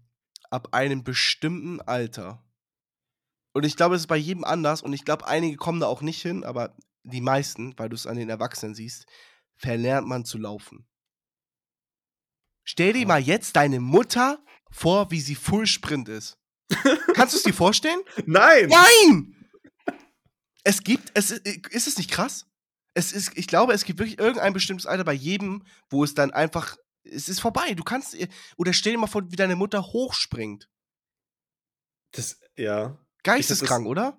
Speaker 2: ab einem bestimmten Alter. Und ich glaube, es ist bei jedem anders und ich glaube, einige kommen da auch nicht hin, aber die meisten, weil du es an den Erwachsenen siehst, verlernt man zu laufen. Stell dir mal jetzt deine Mutter vor, wie sie Full Sprint ist. Kannst du es dir vorstellen?
Speaker 1: Nein!
Speaker 2: Nein! Es gibt, es ist, es nicht krass? Es ist, ich glaube, es gibt wirklich irgendein bestimmtes Alter bei jedem, wo es dann einfach, es ist vorbei. Du kannst, oder stell dir mal vor, wie deine Mutter hochspringt.
Speaker 1: Das, ja.
Speaker 2: Geisteskrank, oder?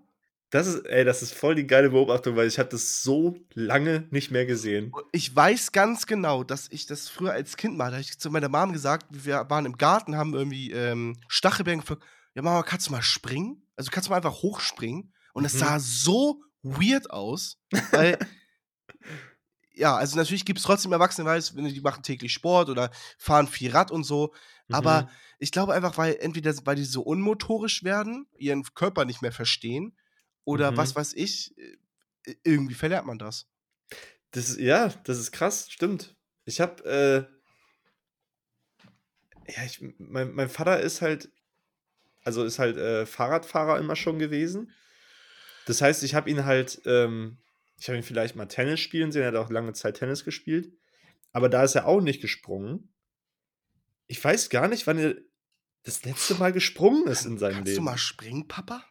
Speaker 1: Das ist, ey, das ist voll die geile Beobachtung, weil ich habe das so lange nicht mehr gesehen.
Speaker 2: Ich weiß ganz genau, dass ich das früher als Kind mal, da habe ich zu meiner Mom gesagt, wir waren im Garten, haben irgendwie ähm, Stachelbeeren gepflückt. Ja, Mama, kannst du mal springen? Also kannst du mal einfach hochspringen? Und es
Speaker 1: Mhm.
Speaker 2: sah so weird aus, weil <laughs> ja, also natürlich gibt es trotzdem Erwachsene, weil die machen täglich Sport oder fahren viel Rad und so. Aber
Speaker 1: Mhm.
Speaker 2: ich glaube einfach, weil entweder weil die so unmotorisch werden, ihren Körper nicht mehr verstehen, oder
Speaker 1: Mhm.
Speaker 2: was weiß ich, äh, irgendwie verlernt man das.
Speaker 1: Das ist, ja, das ist krass, stimmt. Ich habe, äh, ja, ich, mein, mein Vater ist halt, also ist halt äh, Fahrradfahrer immer schon gewesen. Das heißt, ich habe ihn halt, ähm, ich habe ihn vielleicht mal Tennis spielen sehen, er hat auch lange Zeit Tennis gespielt. Aber da ist er auch nicht gesprungen. Ich weiß gar nicht, wann er das letzte Mal gesprungen ist in seinem
Speaker 2: Kannst
Speaker 1: Leben.
Speaker 2: du mal springen, Papa?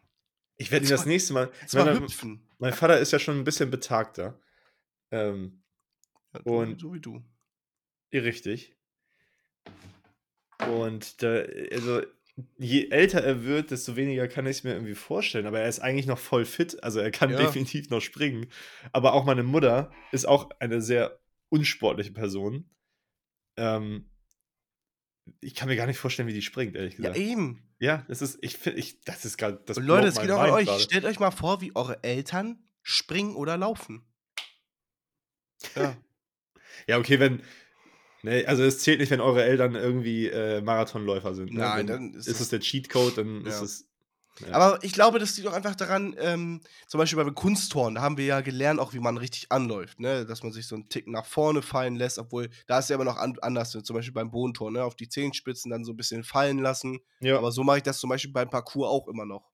Speaker 1: ich werde ihn das
Speaker 2: mal-
Speaker 1: nächste Mal.
Speaker 2: Jetzt mal
Speaker 1: Mein,
Speaker 2: hüpfen.
Speaker 1: mein Vater ist ja schon ein bisschen betagter. Ähm,
Speaker 2: Ja, du,
Speaker 1: Und-
Speaker 2: so wie du.
Speaker 1: Richtig. Und da, also, je älter er wird, desto weniger kann ich es mir irgendwie vorstellen. Aber er ist eigentlich noch voll fit. Also er kann
Speaker 2: Ja.
Speaker 1: definitiv noch springen. Aber auch meine Mutter ist auch eine sehr unsportliche Person. Ähm, ich kann mir gar nicht vorstellen, wie die springt, ehrlich
Speaker 2: Ja,
Speaker 1: gesagt.
Speaker 2: eben.
Speaker 1: Ja, das ist, ich finde, ich, das ist gerade, das
Speaker 2: Und Leute, es geht auch an euch.
Speaker 1: gerade.
Speaker 2: Stellt euch mal vor, wie eure Eltern springen oder laufen. Ja.
Speaker 1: Ja, okay, wenn, ne, also es zählt nicht, wenn eure Eltern irgendwie äh, Marathonläufer sind. Ne?
Speaker 2: Nein, dann ist
Speaker 1: ist es der Cheatcode, dann ist
Speaker 2: Ja.
Speaker 1: es. Ja.
Speaker 2: Aber ich glaube, das liegt auch einfach daran, ähm, zum Beispiel bei Kunstturnen, da haben wir ja gelernt, auch wie man richtig anläuft, ne? Dass man sich so einen Tick nach vorne fallen lässt, obwohl da ist ja immer noch an, anders, zum Beispiel beim Bodenturnen, ne? Auf die Zehenspitzen dann so ein bisschen fallen lassen.
Speaker 1: Ja.
Speaker 2: Aber so mache ich das zum Beispiel beim Parcours auch immer noch.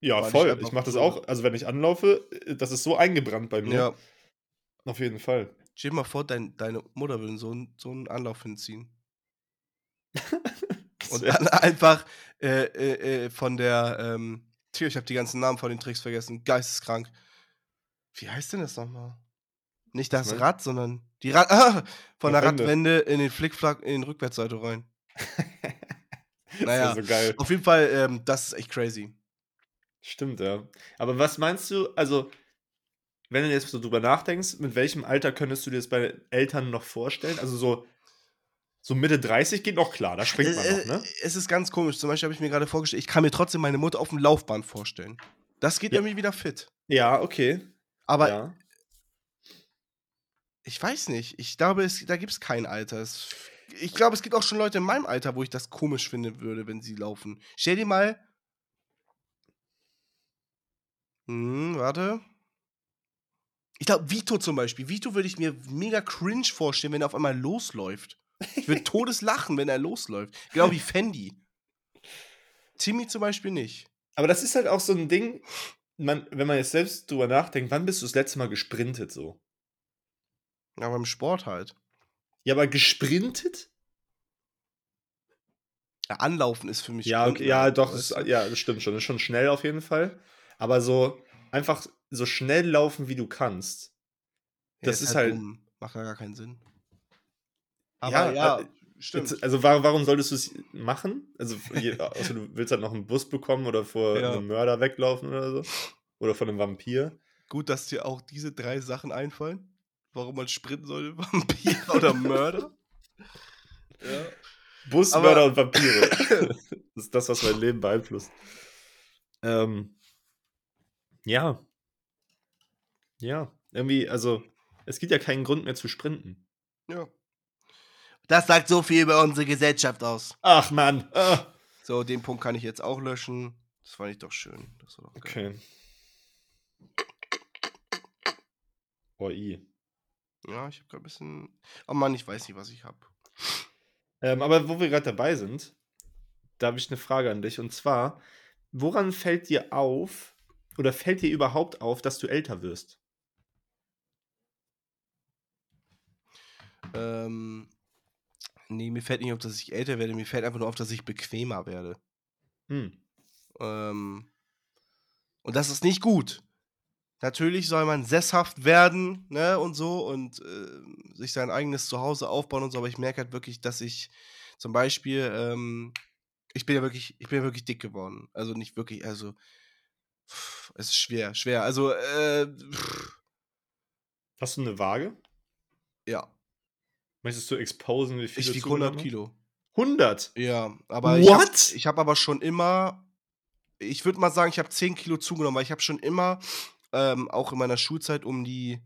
Speaker 1: Ja,
Speaker 2: Weil ich
Speaker 1: voll.
Speaker 2: einfach
Speaker 1: Ich mache das auch. Also, wenn ich anlaufe, äh, das ist so eingebrannt bei mir.
Speaker 2: Ja.
Speaker 1: Auf jeden Fall.
Speaker 2: Stell dir mal vor, dein, deine Mutter will so, einen- so einen Anlauf hinziehen. <laughs> Und dann einfach äh, äh, äh, von der, ähm, Tja, ich habe die ganzen Namen von den Tricks vergessen. Geisteskrank. Wie heißt denn das nochmal? Nicht das Rad, sondern die Rad. Ah, von der
Speaker 1: Ende.
Speaker 2: Radwende in den Flickflack in den Rückwärtsseite rein. <laughs> Naja.
Speaker 1: so geil.
Speaker 2: Auf jeden Fall, ähm, das ist echt crazy.
Speaker 1: Stimmt, ja. Aber was meinst du, also, wenn du jetzt so drüber nachdenkst, mit welchem Alter könntest du dir das bei Eltern noch vorstellen? Also so, so Mitte 30 geht noch klar, da springt man
Speaker 2: Äh,
Speaker 1: noch, ne?
Speaker 2: Es ist ganz komisch. Zum Beispiel habe ich mir gerade vorgestellt, ich kann mir trotzdem meine Mutter auf dem Laufband vorstellen. Das geht
Speaker 1: Ja.
Speaker 2: irgendwie wieder fit.
Speaker 1: Ja, okay.
Speaker 2: Aber
Speaker 1: ja.
Speaker 2: ich weiß nicht. Ich glaube, es, da gibt es kein Alter. Es, ich glaube, es gibt auch schon Leute in meinem Alter, wo ich das komisch finden würde, wenn sie laufen. Stell dir mal. Hm, warte. Ich glaube, Vito zum Beispiel. Vito würde ich mir mega cringe vorstellen, wenn er auf einmal losläuft. Ich würde <laughs> todeslachen, wenn er losläuft. Genau wie Fendi. Timmy zum Beispiel nicht.
Speaker 1: Aber das ist halt auch so ein Ding, man, wenn man jetzt selbst drüber nachdenkt, wann bist du das letzte Mal gesprintet so?
Speaker 2: Aber im Sport halt.
Speaker 1: Ja, aber gesprintet?
Speaker 2: Ja, Anlaufen ist für mich.
Speaker 1: Ja, okay, ja, doch,
Speaker 2: du?
Speaker 1: ja, das stimmt schon. Das ist schon schnell auf jeden Fall. Aber so einfach so schnell laufen, wie du kannst.
Speaker 2: Ja,
Speaker 1: das ist halt-
Speaker 2: dumm. Macht ja gar keinen Sinn.
Speaker 1: Ja,
Speaker 2: Aber ja,
Speaker 1: äh,
Speaker 2: stimmt.
Speaker 1: Also wa- warum solltest du es machen? Also, <laughs> außer du willst halt noch einen Bus bekommen oder vor
Speaker 2: Ja.
Speaker 1: einem Mörder weglaufen oder so. Oder von einem Vampir.
Speaker 2: Gut, dass dir auch diese drei Sachen einfallen. Warum man sprinten sollte, <laughs> Vampir oder Mörder. <laughs> Ja.
Speaker 1: Bus,
Speaker 2: Aber-
Speaker 1: Mörder und Vampire. das ist das, was mein Leben beeinflusst. Ähm, ja. Ja, irgendwie, also, es gibt ja keinen Grund mehr zu sprinten.
Speaker 2: ja. Das sagt so viel über unsere Gesellschaft aus.
Speaker 1: Ach, Mann. Ah.
Speaker 2: So, den Punkt kann ich jetzt auch löschen. Das fand ich doch schön. Das war doch geil.
Speaker 1: Okay. Oh, i.
Speaker 2: Ja, ich habe gerade ein bisschen. Oh Mann, ich weiß nicht, was ich habe.
Speaker 1: Ähm, aber wo wir gerade dabei sind, da habe ich eine Frage an dich. Und zwar, woran fällt dir auf oder fällt dir überhaupt auf, dass du älter wirst?
Speaker 2: Ähm, nee, mir fällt nicht auf, dass ich älter werde. Mir fällt einfach nur auf, dass ich bequemer werde.
Speaker 1: Hm.
Speaker 2: Ähm, und das ist nicht gut. Natürlich soll man sesshaft werden, ne, und so und äh, sich sein eigenes Zuhause aufbauen und so, aber ich merke halt wirklich, dass ich zum Beispiel, ähm, ich bin ja wirklich, ich bin ja wirklich dick geworden. Also nicht wirklich, also pff, es ist schwer, schwer. Also, äh, pff,
Speaker 1: Hast du eine Waage?
Speaker 2: ja,
Speaker 1: Möchtest du exposen, wie viel
Speaker 2: ich wiege 100
Speaker 1: zugenommen hast?
Speaker 2: Kilo.
Speaker 1: 100?
Speaker 2: Ja, aber ich habe
Speaker 1: What?
Speaker 2: ich hab aber schon immer, ich würde mal sagen, ich habe 10 Kilo zugenommen, weil ich habe schon immer, ähm, auch in meiner Schulzeit, um die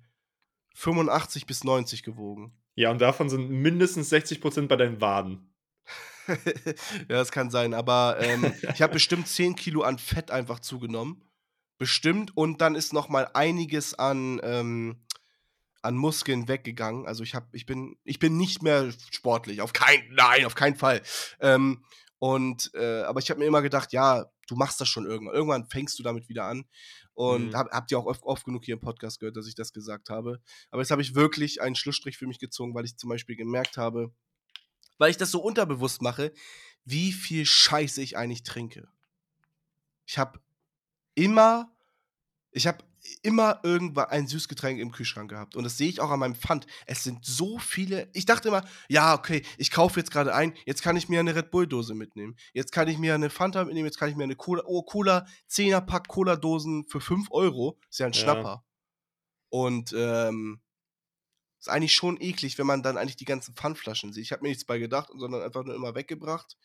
Speaker 2: 85 bis 90 gewogen.
Speaker 1: Ja, und davon sind mindestens 60% bei deinen Waden. <laughs>
Speaker 2: ja, das kann sein, aber ähm, ich habe bestimmt 10 Kilo an Fett einfach zugenommen. Bestimmt. Und dann ist noch mal einiges an, ähm, an Muskeln weggegangen. Also ich, hab, ich, bin, ich bin nicht mehr sportlich. Auf keinen, nein, auf keinen Fall. Ähm, und, äh, aber ich habe mir immer gedacht, ja, du machst das schon irgendwann. Irgendwann fängst du damit wieder an. Und
Speaker 1: Mhm.
Speaker 2: hab, habt ihr auch oft, oft genug hier im Podcast gehört, dass ich das gesagt habe. Aber jetzt habe ich wirklich einen Schlussstrich für mich gezogen, weil ich zum Beispiel gemerkt habe, weil ich das so unterbewusst mache, wie viel Scheiße ich eigentlich trinke. Ich habe immer, ich habe immer irgendwann ein Süßgetränk im Kühlschrank gehabt. Und das sehe ich auch an meinem Pfand. Es sind so viele. Ich dachte immer, ja, okay, ich kaufe jetzt gerade ein, jetzt kann ich mir eine Red Bull-Dose mitnehmen. Jetzt kann ich mir eine Fanta mitnehmen, jetzt kann ich mir eine Cola, oh, Cola, 10er-Pack Cola-Dosen für 5 Euro. Ist ja ein
Speaker 1: Ja.
Speaker 2: Schnapper. Und, ähm, ist eigentlich schon eklig, wenn man dann eigentlich die ganzen Pfandflaschen sieht. Ich habe mir nichts bei gedacht, sondern einfach nur immer weggebracht.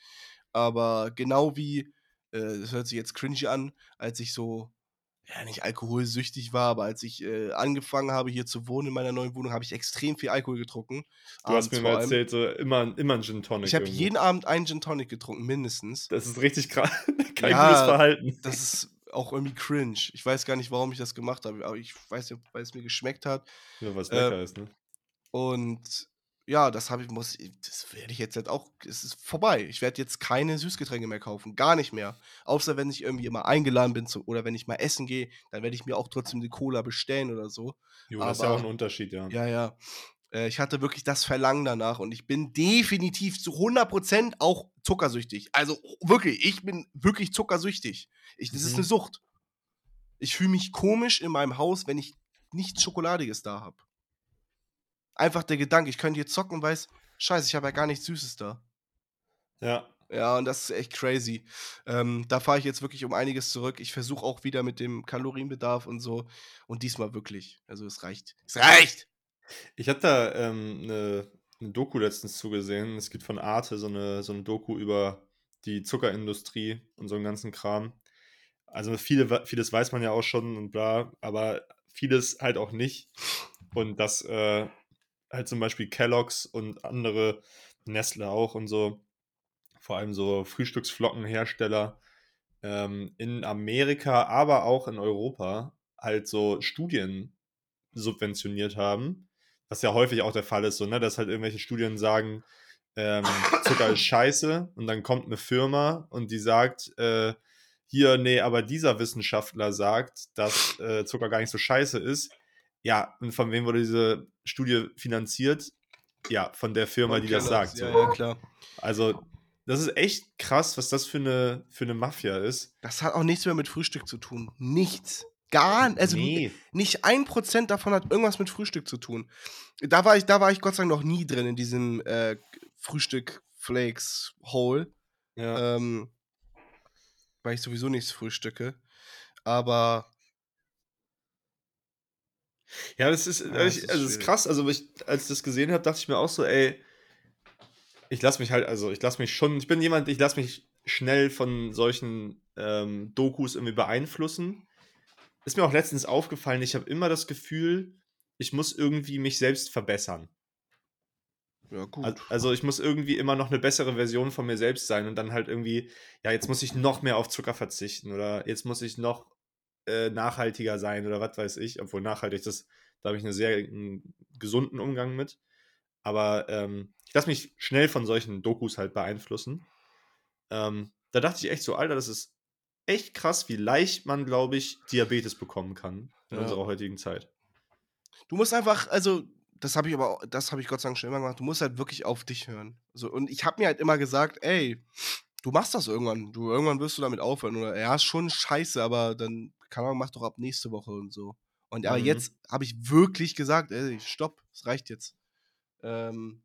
Speaker 2: Aber genau wie, äh, das hört sich jetzt cringy an, als ich so, ja, nicht alkoholsüchtig war, aber als ich äh, angefangen habe, hier zu wohnen in meiner neuen Wohnung, habe ich extrem viel Alkohol getrunken.
Speaker 1: Du hast mir mal erzählt, so immer, immer ein Gin Tonic.
Speaker 2: Ich habe jeden Abend einen Gin Tonic getrunken, mindestens.
Speaker 1: Das ist richtig krass. <laughs> Kein
Speaker 2: Ja,
Speaker 1: gutes Verhalten.
Speaker 2: Das ist auch irgendwie cringe. Ich weiß gar nicht, warum ich das gemacht habe, aber ich weiß ja, weil es mir geschmeckt hat.
Speaker 1: Ja, was
Speaker 2: äh,
Speaker 1: lecker ist, ne?
Speaker 2: Und ja, das habe ich, muss, das werde ich jetzt halt auch, es ist vorbei. Ich werde jetzt keine Süßgetränke mehr kaufen, gar nicht mehr. Außer wenn ich irgendwie immer eingeladen bin zu, oder wenn ich mal essen gehe, dann werde ich mir auch trotzdem die Cola bestellen oder so.
Speaker 1: Jo, das ist ja auch
Speaker 2: aber-
Speaker 1: ein Unterschied, ja.
Speaker 2: Ja, ja. Äh, ich hatte wirklich das Verlangen danach und ich bin definitiv zu 100% auch zuckersüchtig. Also wirklich, ich bin wirklich zuckersüchtig. Ich, das ist
Speaker 1: Mhm.
Speaker 2: eine Sucht. Ich fühle mich komisch in meinem Haus, wenn ich nichts Schokoladiges da habe. Einfach der Gedanke, ich könnte jetzt zocken und weiß, scheiße, ich habe ja gar nichts Süßes da.
Speaker 1: Ja.
Speaker 2: Ja, und das ist echt crazy. Ähm, da fahre ich jetzt wirklich um einiges zurück. Ich versuche auch wieder mit dem Kalorienbedarf und so. Und diesmal wirklich. Also es reicht. Es reicht!
Speaker 1: Ich habe da ähm, eine, eine Doku letztens zugesehen. Es gibt von Arte so eine, so eine Doku über die Zuckerindustrie und so einen ganzen Kram. Also viele, vieles weiß man ja auch schon und bla, aber vieles halt auch nicht. Und dass äh, halt zum Beispiel Kellogg's und andere, Nestle auch und so, vor allem so Frühstücksflockenhersteller ähm, in Amerika, aber auch in Europa halt so Studien subventioniert haben, was ja häufig auch der Fall ist, so, ne, dass halt irgendwelche Studien sagen, ähm, Zucker ist <coughs> scheiße und dann kommt eine Firma und die sagt, äh, hier, nee, aber dieser Wissenschaftler sagt, dass äh, Zucker gar nicht so scheiße ist. Ja, und von wem wurde diese Studie finanziert? Ja, von der Firma,
Speaker 2: Von
Speaker 1: die das
Speaker 2: Kellogg's,
Speaker 1: sagt. So.
Speaker 2: Ja, ja, klar.
Speaker 1: Also, das ist echt krass, was das für eine, für eine Mafia ist.
Speaker 2: Das hat auch nichts mehr mit Frühstück zu tun. Nichts. Gar also
Speaker 1: nee.
Speaker 2: nicht ein Prozent davon hat irgendwas mit Frühstück zu tun. Da war ich, da war ich Gott sei Dank noch nie drin in diesem äh, Frühstück Flakes Hole,
Speaker 1: Ja.
Speaker 2: ähm, weil ich sowieso nichts frühstücke. Aber
Speaker 1: Ja, das ist,
Speaker 2: Ja, das
Speaker 1: ich,
Speaker 2: ist
Speaker 1: also ist
Speaker 2: schwierig.
Speaker 1: krass. Also, ich, als ich das gesehen habe, dachte ich mir auch so, ey, ich lasse mich halt, also ich lasse mich schon, ich bin jemand, ich lasse mich schnell von solchen ähm, Dokus irgendwie beeinflussen. Ist mir auch letztens aufgefallen, ich habe immer das Gefühl, ich muss irgendwie mich selbst verbessern.
Speaker 2: ja gut.
Speaker 1: Al- Also ich muss irgendwie immer noch eine bessere Version von mir selbst sein und dann halt irgendwie, ja, jetzt muss ich noch mehr auf Zucker verzichten oder jetzt muss ich noch äh, nachhaltiger sein oder was weiß ich, obwohl nachhaltig, das, da habe ich einen sehr einen gesunden Umgang mit. Aber ähm, ich lasse mich schnell von solchen Dokus halt beeinflussen. Ähm, da dachte ich echt so, Alter, das ist echt krass, wie leicht man, glaube ich, Diabetes bekommen kann in
Speaker 2: Ja.
Speaker 1: unserer heutigen Zeit.
Speaker 2: Du musst einfach, also, das habe ich aber, das habe ich Gott sei Dank schon immer gemacht. Du musst halt wirklich auf dich hören. So, und ich habe mir halt immer gesagt, ey, du machst das irgendwann. Du irgendwann wirst du damit aufhören. Oder ja, ist schon scheiße, aber dann kann man mach doch ab nächste Woche und so. Und aber
Speaker 1: Mhm.
Speaker 2: jetzt habe ich wirklich gesagt, ey, stopp, es reicht jetzt. Ähm,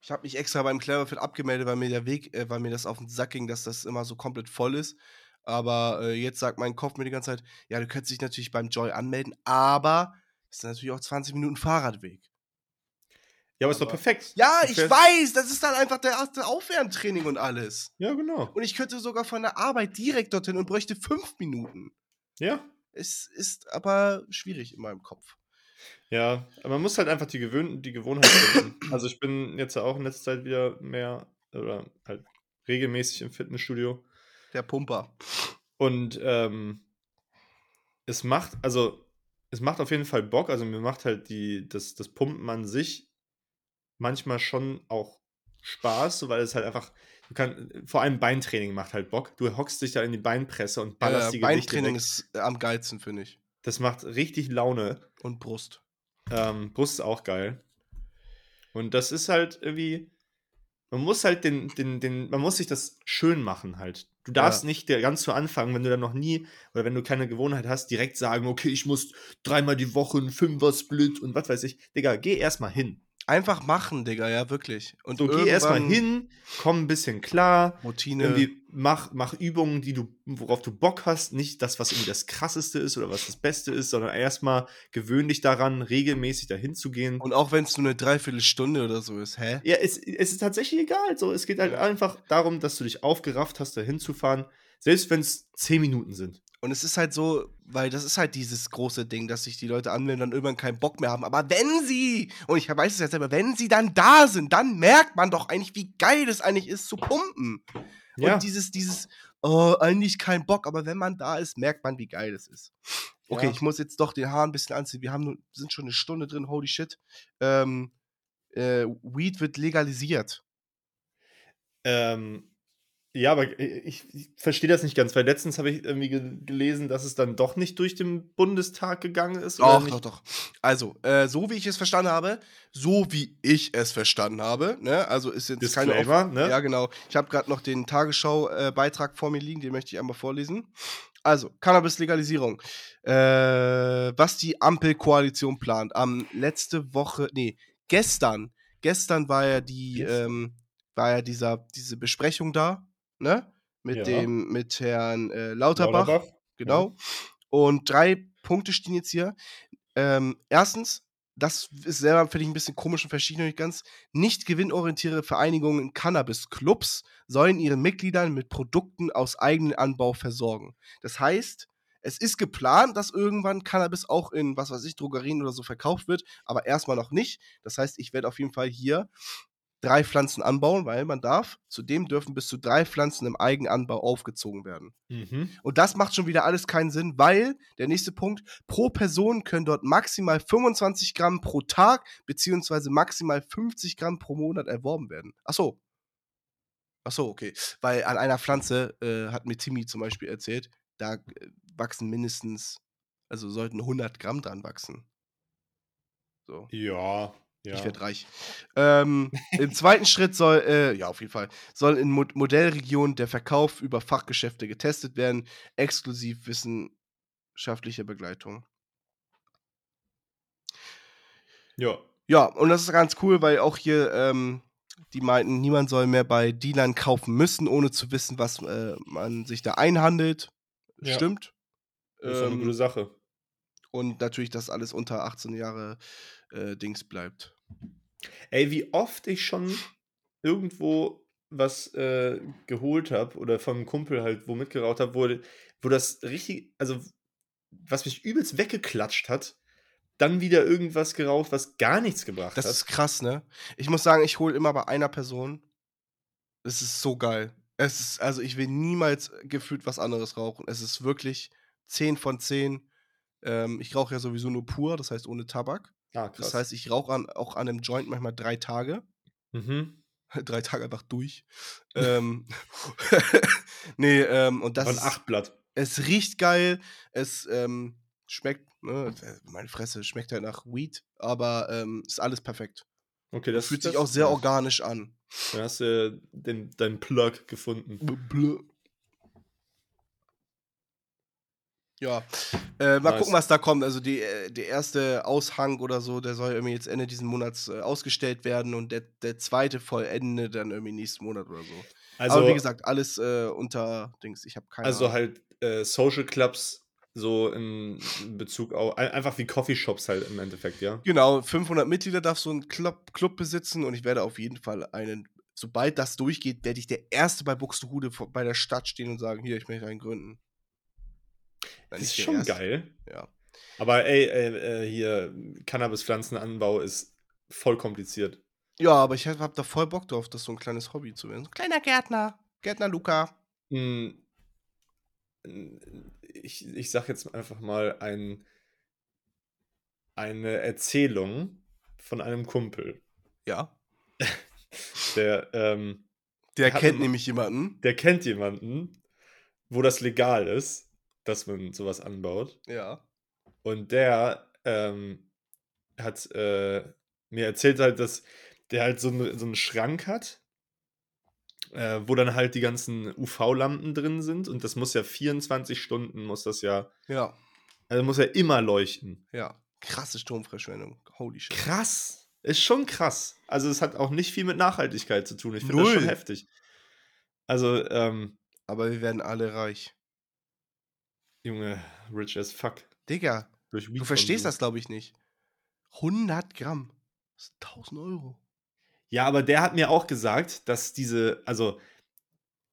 Speaker 2: ich habe mich extra beim Cleverfit abgemeldet, weil mir der Weg, äh, weil mir das auf den Sack ging, dass das immer so komplett voll ist. Aber äh, jetzt sagt mein Kopf mir die ganze Zeit, ja, du könntest dich natürlich beim Joy anmelden, aber es ist natürlich auch 20 Minuten Fahrradweg.
Speaker 1: Ja, aber ist doch perfekt.
Speaker 2: Ja, ich weiß, das ist dann einfach der erste Aufwärmtraining und alles.
Speaker 1: Ja, genau.
Speaker 2: Und ich könnte sogar von der Arbeit direkt dorthin und bräuchte fünf Minuten.
Speaker 1: Ja.
Speaker 2: Es ist aber schwierig in meinem Kopf.
Speaker 1: Ja, aber man muss halt einfach die, Gewöhn die Gewohnheit finden. Also ich bin jetzt auch in letzter Zeit wieder mehr oder halt regelmäßig im Fitnessstudio.
Speaker 2: Der Pumper.
Speaker 1: Und ähm, es macht, also es macht auf jeden Fall Bock. Also mir macht halt die, das, das Pumpen an sich manchmal schon auch Spaß, so, weil es halt einfach, du kannst, vor allem Beintraining macht halt Bock. Du hockst dich da in die Beinpresse und ballerst
Speaker 2: Äh,
Speaker 1: die Gewichte
Speaker 2: Beintraining ist äh, am geilsten, finde ich.
Speaker 1: Das macht richtig Laune.
Speaker 2: Und Brust.
Speaker 1: Ähm, Brust ist auch geil. Und das ist halt irgendwie. Man muss halt den, den, den, man muss sich das schön machen halt. Du darfst
Speaker 2: Ja.
Speaker 1: nicht ganz zu Anfang, wenn du dann noch nie oder wenn du keine Gewohnheit hast, direkt sagen, okay, ich muss dreimal die Woche einen Fünfer-Split und was weiß ich. Digga, geh erstmal hin.
Speaker 2: Einfach machen, Digga, ja, wirklich. Und
Speaker 1: So, geh erstmal hin, komm ein bisschen klar.
Speaker 2: Routine.
Speaker 1: Irgendwie mach, mach Übungen, die du, worauf du Bock hast, nicht das, was irgendwie das krasseste ist oder was das Beste ist, sondern erstmal gewöhn dich daran, regelmäßig dahin zu gehen.
Speaker 2: Und auch wenn es nur eine Dreiviertelstunde oder so ist, hä?
Speaker 1: Ja, es, es ist tatsächlich egal. So, es geht halt
Speaker 2: Ja.
Speaker 1: einfach darum, dass du dich aufgerafft hast, da hinzufahren, selbst wenn es zehn Minuten sind.
Speaker 2: Und es ist halt so, weil das ist halt dieses große Ding, dass sich die Leute anmelden und dann irgendwann keinen Bock mehr haben. Aber wenn sie, und ich weiß es jetzt selber, wenn sie dann da sind, dann merkt man doch eigentlich, wie geil es eigentlich ist zu pumpen.
Speaker 1: Ja,
Speaker 2: Und dieses, dieses, oh, eigentlich kein Bock, aber wenn man da ist, merkt man, wie geil es ist. Okay,
Speaker 1: Ja.
Speaker 2: ich muss jetzt doch den Haaren ein bisschen anziehen. Wir haben, sind schon eine Stunde drin, holy shit. Ähm, äh, Weed wird legalisiert.
Speaker 1: ähm, Ja, aber ich, ich verstehe das nicht ganz, weil letztens habe ich irgendwie ge gelesen, dass es dann doch nicht durch den Bundestag gegangen ist.
Speaker 2: Doch, doch, doch. Also, äh, so wie ich es verstanden habe, so wie ich es verstanden habe, ne? Also ist jetzt
Speaker 1: Disclaimer,
Speaker 2: keine. Auf
Speaker 1: ne?
Speaker 2: Ja, genau. Ich habe gerade noch den Tagesschau-Beitrag vor mir liegen, den möchte ich einmal vorlesen. Also, Cannabis-Legalisierung. Äh, was die Ampelkoalition plant. Am letzte Woche, nee, gestern, gestern war ja die, ähm, war ja dieser, diese Besprechung da ne? Mit
Speaker 1: Ja.
Speaker 2: dem, mit Herrn äh, Lauterbach.
Speaker 1: Lauterbach,
Speaker 2: Genau. Und drei Punkte stehen jetzt hier. Ähm, erstens, das ist selber, finde ich, ein bisschen komisch und verstehe ich noch nicht ganz. Nicht gewinnorientierte Vereinigungen in Cannabis-Clubs sollen ihre Mitgliedern mit Produkten aus eigenem Anbau versorgen. Das heißt, es ist geplant, dass irgendwann Cannabis auch in, was weiß ich, Drogerien oder so verkauft wird, aber erstmal noch nicht. Das heißt, ich werde auf jeden Fall hier drei Pflanzen anbauen, weil man darf. Zudem dürfen bis zu drei Pflanzen im Eigenanbau aufgezogen werden.
Speaker 1: Mhm.
Speaker 2: Und das macht schon wieder alles keinen Sinn, weil der nächste Punkt, pro Person können dort maximal 25 Gramm pro Tag beziehungsweise maximal 50 Gramm pro Monat erworben werden. Ach so. Ach so, okay. Weil an einer Pflanze, äh, hat mir Timmy zum Beispiel erzählt, da äh, wachsen mindestens, also sollten 100 Gramm dran wachsen. So.
Speaker 1: Ja, ja.
Speaker 2: Ich werde reich. Ähm, Im zweiten Schritt soll, äh, ja, auf jeden Fall, soll in Mo Modellregionen der Verkauf über Fachgeschäfte getestet werden, exklusiv wissenschaftliche Begleitung.
Speaker 1: ja.
Speaker 2: Ja, und das ist ganz cool, weil auch hier, ähm, die meinten, niemand soll mehr bei Dealern kaufen müssen, ohne zu wissen, was äh, man sich da einhandelt.
Speaker 1: Ja.
Speaker 2: Stimmt.
Speaker 1: Das ist eine
Speaker 2: Ähm,
Speaker 1: gute Sache.
Speaker 2: und natürlich, dass alles unter 18 Jahre äh, Dings bleibt.
Speaker 1: Ey, wie oft ich schon irgendwo was äh, geholt habe oder von einem Kumpel halt wo mitgeraucht habe, wo, wo das richtig, also was mich übelst weggeklatscht hat, dann wieder irgendwas geraucht, was gar nichts gebracht
Speaker 2: Das
Speaker 1: hat.
Speaker 2: ist krass, ne? Ich muss sagen, ich hole immer bei einer Person. Es ist so geil. Es ist, also ich will niemals gefühlt was anderes rauchen. Es ist wirklich 10 von 10. Ähm, ich rauche ja sowieso nur pur, das heißt ohne Tabak.
Speaker 1: Ah, krass.
Speaker 2: Das heißt, ich rauche an, auch an einem Joint manchmal drei Tage.
Speaker 1: mhm. <laughs>
Speaker 2: drei Tage einfach durch. <laughs> ähm, <laughs> nee, ähm, und das
Speaker 1: Von
Speaker 2: ist,
Speaker 1: acht Blatt.
Speaker 2: es riecht geil, es ähm, schmeckt, ne, meine Fresse, schmeckt halt nach Weed, aber ähm, ist alles perfekt.
Speaker 1: Okay,
Speaker 2: Das
Speaker 1: das
Speaker 2: fühlt sich
Speaker 1: das-
Speaker 2: auch sehr organisch an.
Speaker 1: Dann hast du den, deinen Plug gefunden.
Speaker 2: Blö. Ja, äh, mal
Speaker 1: Nice.
Speaker 2: gucken, was da kommt. Also die, äh, der erste Aushang oder so, der soll irgendwie jetzt Ende diesen Monats äh, ausgestellt werden und der, der zweite vollende dann irgendwie nächsten Monat oder so.
Speaker 1: Also,
Speaker 2: Aber wie gesagt, alles äh, unter Dings. Ich habe keine
Speaker 1: also
Speaker 2: Ahnung.
Speaker 1: halt äh, Social Clubs so in Bezug auf, ein- einfach wie Coffeeshops halt im Endeffekt, ja.
Speaker 2: Genau, 500 Mitglieder darf so ein Club, Club besitzen und ich werde auf jeden Fall einen, sobald das durchgeht, werde ich der Erste bei Buxtehude bei der Stadt stehen und sagen, hier, ich möchte einen gründen. Nein,
Speaker 1: Das ist schon
Speaker 2: Erste.
Speaker 1: geil.
Speaker 2: Ja.
Speaker 1: Aber ey, äh, äh, hier, Cannabispflanzenanbau ist voll kompliziert.
Speaker 2: Ja, aber ich habe da voll Bock drauf, das so ein kleines Hobby zu werden. So ein kleiner Gärtner. Gärtner Luca.
Speaker 1: Hm, Ich, ich sag jetzt einfach mal ein, eine Erzählung von einem Kumpel,
Speaker 2: Ja. <laughs>
Speaker 1: der, ähm,
Speaker 2: Der kennt
Speaker 1: immer-
Speaker 2: nämlich jemanden.
Speaker 1: der kennt jemanden, wo das legal ist, dass man sowas anbaut.
Speaker 2: Ja.
Speaker 1: Und der ähm, hat äh, mir erzählt halt, dass der halt so, einen- so einen Schrank hat, äh, wo dann halt die ganzen UV-Lampen drin sind. Und das muss ja 24 Stunden, muss das ja,
Speaker 2: Ja.
Speaker 1: also muss ja immer leuchten.
Speaker 2: Ja. Krasse Stromverschwendung. Holy shit.
Speaker 1: Krass. Ist schon krass. Also es hat auch nicht viel mit Nachhaltigkeit zu tun. Ich finde das schon heftig. Also, ähm,
Speaker 2: Aber wir werden alle reich.
Speaker 1: Junge, rich as fuck.
Speaker 2: Digga,
Speaker 1: Durch
Speaker 2: du verstehst das, glaube ich, nicht. 100 Gramm. Das sind 1000 Euro.
Speaker 1: Ja, aber der hat mir auch gesagt, dass diese, also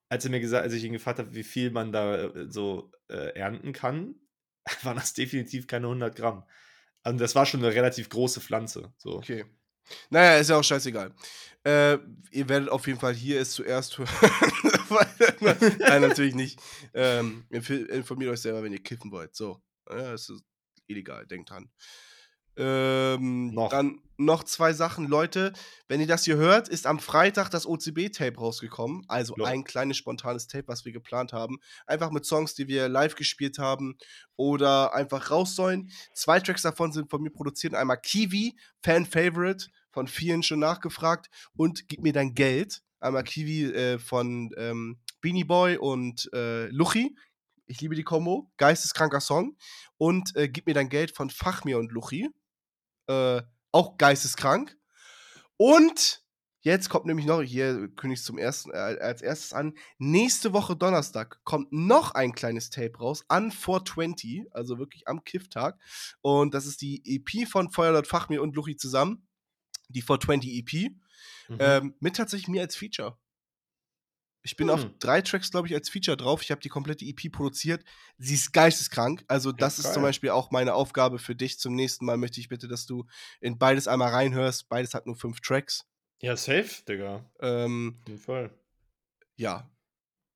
Speaker 1: als er mir gesagt, als ich ihn gefragt habe, wie viel man da äh, so äh, ernten kann, <laughs> waren das definitiv keine 100 Gramm. Also das war schon eine relativ große Pflanze. So.
Speaker 2: Okay. Naja, ist ja auch scheißegal. Äh, ihr werdet auf jeden Fall hier es zuerst hören. <laughs> Nein, natürlich nicht. Ähm, inf- informiert euch selber, wenn ihr kiffen wollt. So. Ja, es ist illegal, denkt dran. Ähm,
Speaker 1: Noch.
Speaker 2: Dann, noch zwei Sachen. Leute, wenn ihr das hier hört, ist am Freitag das OCB-Tape rausgekommen. Also
Speaker 1: Ja.
Speaker 2: ein kleines spontanes Tape, was wir geplant haben. Einfach mit Songs, die wir live gespielt haben oder einfach raus sollen. Zwei Tracks davon sind von mir produziert. Einmal Kiwi, Fan-Favorite, von vielen schon nachgefragt. Und Gib mir dein Geld. Einmal Kiwi äh, von ähm, Beanie Boy und äh, Luchi. Ich liebe die Kombo. Geisteskranker Song. Und äh, Gib mir dein Geld von Fachmir und Luchi. Äh, auch geisteskrank. Und jetzt kommt nämlich noch, hier kündige ich zum ersten, äh, als erstes an, nächste Woche Donnerstag kommt noch ein kleines Tape raus an 420, also wirklich am Kifftag. Und das ist die EP von Feuerlord Fachmir und Luchi zusammen. Die 420 EP.
Speaker 1: Mhm.
Speaker 2: Ähm, mit tatsächlich mir als Feature. Ich bin auf
Speaker 1: Hm.
Speaker 2: drei Tracks, glaube ich, als Feature drauf. Ich habe die komplette EP produziert. Sie ist geisteskrank. Also, das ist zum. Beispiel auch meine Aufgabe für dich. Zum nächsten Mal möchte ich bitte, dass du in beides einmal reinhörst. Beides hat nur fünf Tracks.
Speaker 1: ja, safe, Digga.
Speaker 2: Ähm,
Speaker 1: Auf jeden Fall.
Speaker 2: ja.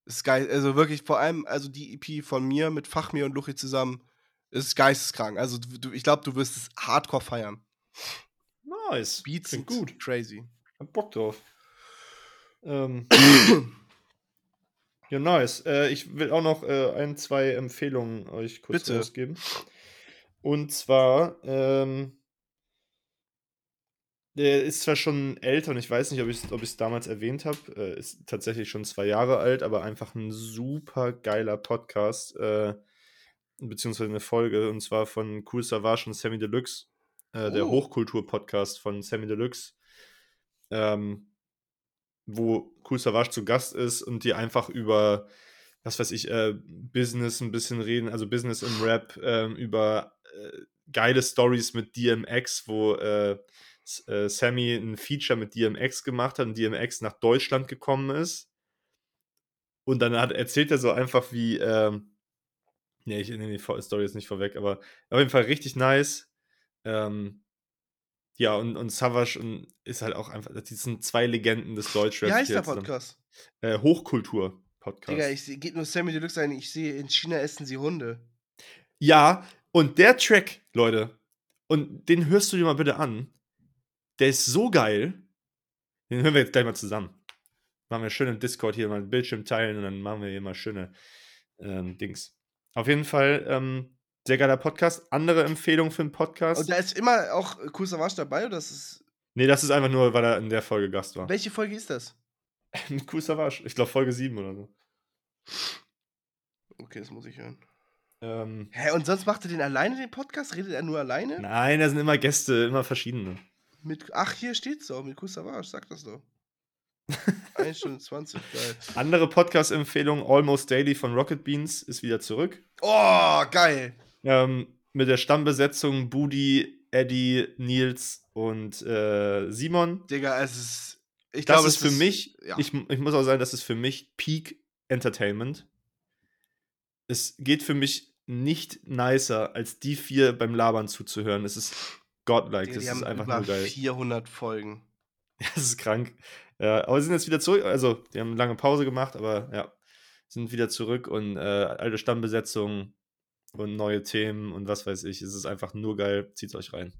Speaker 2: Ist geil. Also wirklich, vor allem, also die EP von mir mit Fachmir und Luchi zusammen ist geisteskrank. Also, du- ich glaube, du wirst es hardcore feiern.
Speaker 1: Nice.
Speaker 2: Beats
Speaker 1: Klingt
Speaker 2: sind
Speaker 1: gut.
Speaker 2: Crazy.
Speaker 1: Hab Bock drauf. Ähm, <clears throat> ja, nice. Äh, ich will auch noch äh, ein, zwei Empfehlungen euch kurz
Speaker 2: Bitte.
Speaker 1: rausgeben. Und zwar, ähm, der ist zwar schon älter und ich weiß nicht, ob ich es ob ich's damals erwähnt habe. Äh, ist tatsächlich schon zwei Jahre alt, aber einfach ein super geiler Podcast, äh, beziehungsweise eine Folge, und zwar von Cool Savage und Sammy Deluxe, äh, der
Speaker 2: Oh.
Speaker 1: Hochkultur-Podcast von Sammy Deluxe, ähm, wo Cool Savage zu Gast ist und die einfach über, was weiß ich, äh, Business ein bisschen reden, also Business im Rap, ähm, über äh, geile Stories mit DMX, wo äh, äh, Sammy ein Feature mit DMX gemacht hat und DMX nach Deutschland gekommen ist. Und dann hat, erzählt er so einfach wie, ähm, nee, ich nehme die Story jetzt nicht vorweg, aber auf jeden Fall richtig nice. Ähm, ja, und, und Savage und ist halt auch einfach, die sind zwei Legenden des Deutschraps.
Speaker 2: Wie heißt der Podcast?
Speaker 1: Äh, Hochkultur-Podcast.
Speaker 2: Digga, ich geht nur Sammy Deluxe ein. Ich sehe, in China essen sie Hunde.
Speaker 1: Ja, und der Track, Leute, und den hörst du dir mal bitte an. Der ist so geil. Den hören wir jetzt gleich mal zusammen. Machen wir schön im Discord hier mal einen Bildschirm teilen und dann machen wir hier mal schöne ähm, Dings. Auf jeden Fall, ähm, sehr geiler Podcast. Andere Empfehlung für einen Podcast?
Speaker 2: Und da ist immer auch Savage dabei, oder das ist.
Speaker 1: nee, das ist einfach nur, weil er in der Folge Gast war.
Speaker 2: Welche Folge ist das?
Speaker 1: Mit Cool Savage. Ich glaube Folge 7 oder so.
Speaker 2: Okay, das muss ich hören.
Speaker 1: Ähm,
Speaker 2: Hä, und sonst macht er den alleine, den Podcast? Redet er nur alleine?
Speaker 1: nein, da sind immer Gäste, immer verschiedene.
Speaker 2: Mit, ach, hier steht's doch, mit Savage, sag das doch. <laughs> 1 Stunde 20, geil.
Speaker 1: Andere Podcast-Empfehlung, Almost Daily von Rocket Beans ist wieder zurück.
Speaker 2: Oh, geil.
Speaker 1: Ähm, mit der Stammbesetzung Budi, Eddie, Nils und äh, Simon.
Speaker 2: Digga, es ist. Ich
Speaker 1: Das
Speaker 2: glaube,
Speaker 1: ist
Speaker 2: es
Speaker 1: für
Speaker 2: ist,
Speaker 1: mich,
Speaker 2: ja.
Speaker 1: ich, ich muss auch sagen, das ist für mich Peak Entertainment. Es geht für mich nicht nicer, als die vier beim Labern zuzuhören. Es ist godlike.
Speaker 2: Digga,
Speaker 1: Das
Speaker 2: die
Speaker 1: ist einfach nur geil.
Speaker 2: 400 Folgen. <laughs>
Speaker 1: Ja, das ist krank. Ja, aber sie sind jetzt wieder zurück. Also, die haben eine lange Pause gemacht, aber ja, sind wieder zurück und äh, alte Stammbesetzung und neue Themen und was weiß ich. Es ist einfach nur geil. Zieht euch rein.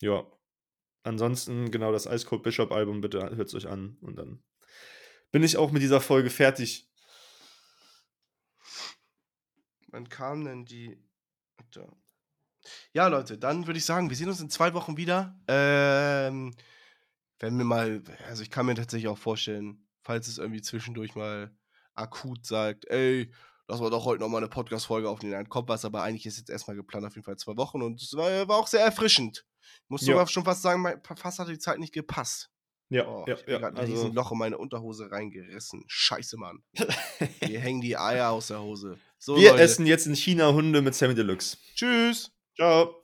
Speaker 1: Ja. Ansonsten, genau, das Ice Cold Bishop Album, bitte hört es euch an und dann bin ich auch mit dieser Folge fertig.
Speaker 2: Wann kam denn die. Ja, Leute, dann würde ich sagen, wir sehen uns in zwei Wochen wieder. Ähm, wenn wir mal, also ich kann mir tatsächlich auch vorstellen, falls es irgendwie zwischendurch mal akut sagt, ey, lass mal doch heute noch mal eine Podcast-Folge aufnehmen. Dann kommt was, aber eigentlich ist jetzt erstmal geplant auf jeden Fall zwei Wochen und es war, war auch sehr erfrischend. Ich muss sogar schon fast sagen, mein, fast hat die Zeit nicht gepasst.
Speaker 1: Ja,
Speaker 2: Oh,
Speaker 1: ja,
Speaker 2: ich hab mir
Speaker 1: ja.
Speaker 2: gerade ein
Speaker 1: Also,
Speaker 2: Loch in meine Unterhose reingerissen. Scheiße, Mann. <laughs> Hier hängen die Eier aus der Hose. So,
Speaker 1: wir
Speaker 2: Leute.
Speaker 1: essen jetzt in China Hunde mit Sammy Deluxe.
Speaker 2: Tschüss.
Speaker 1: Ciao.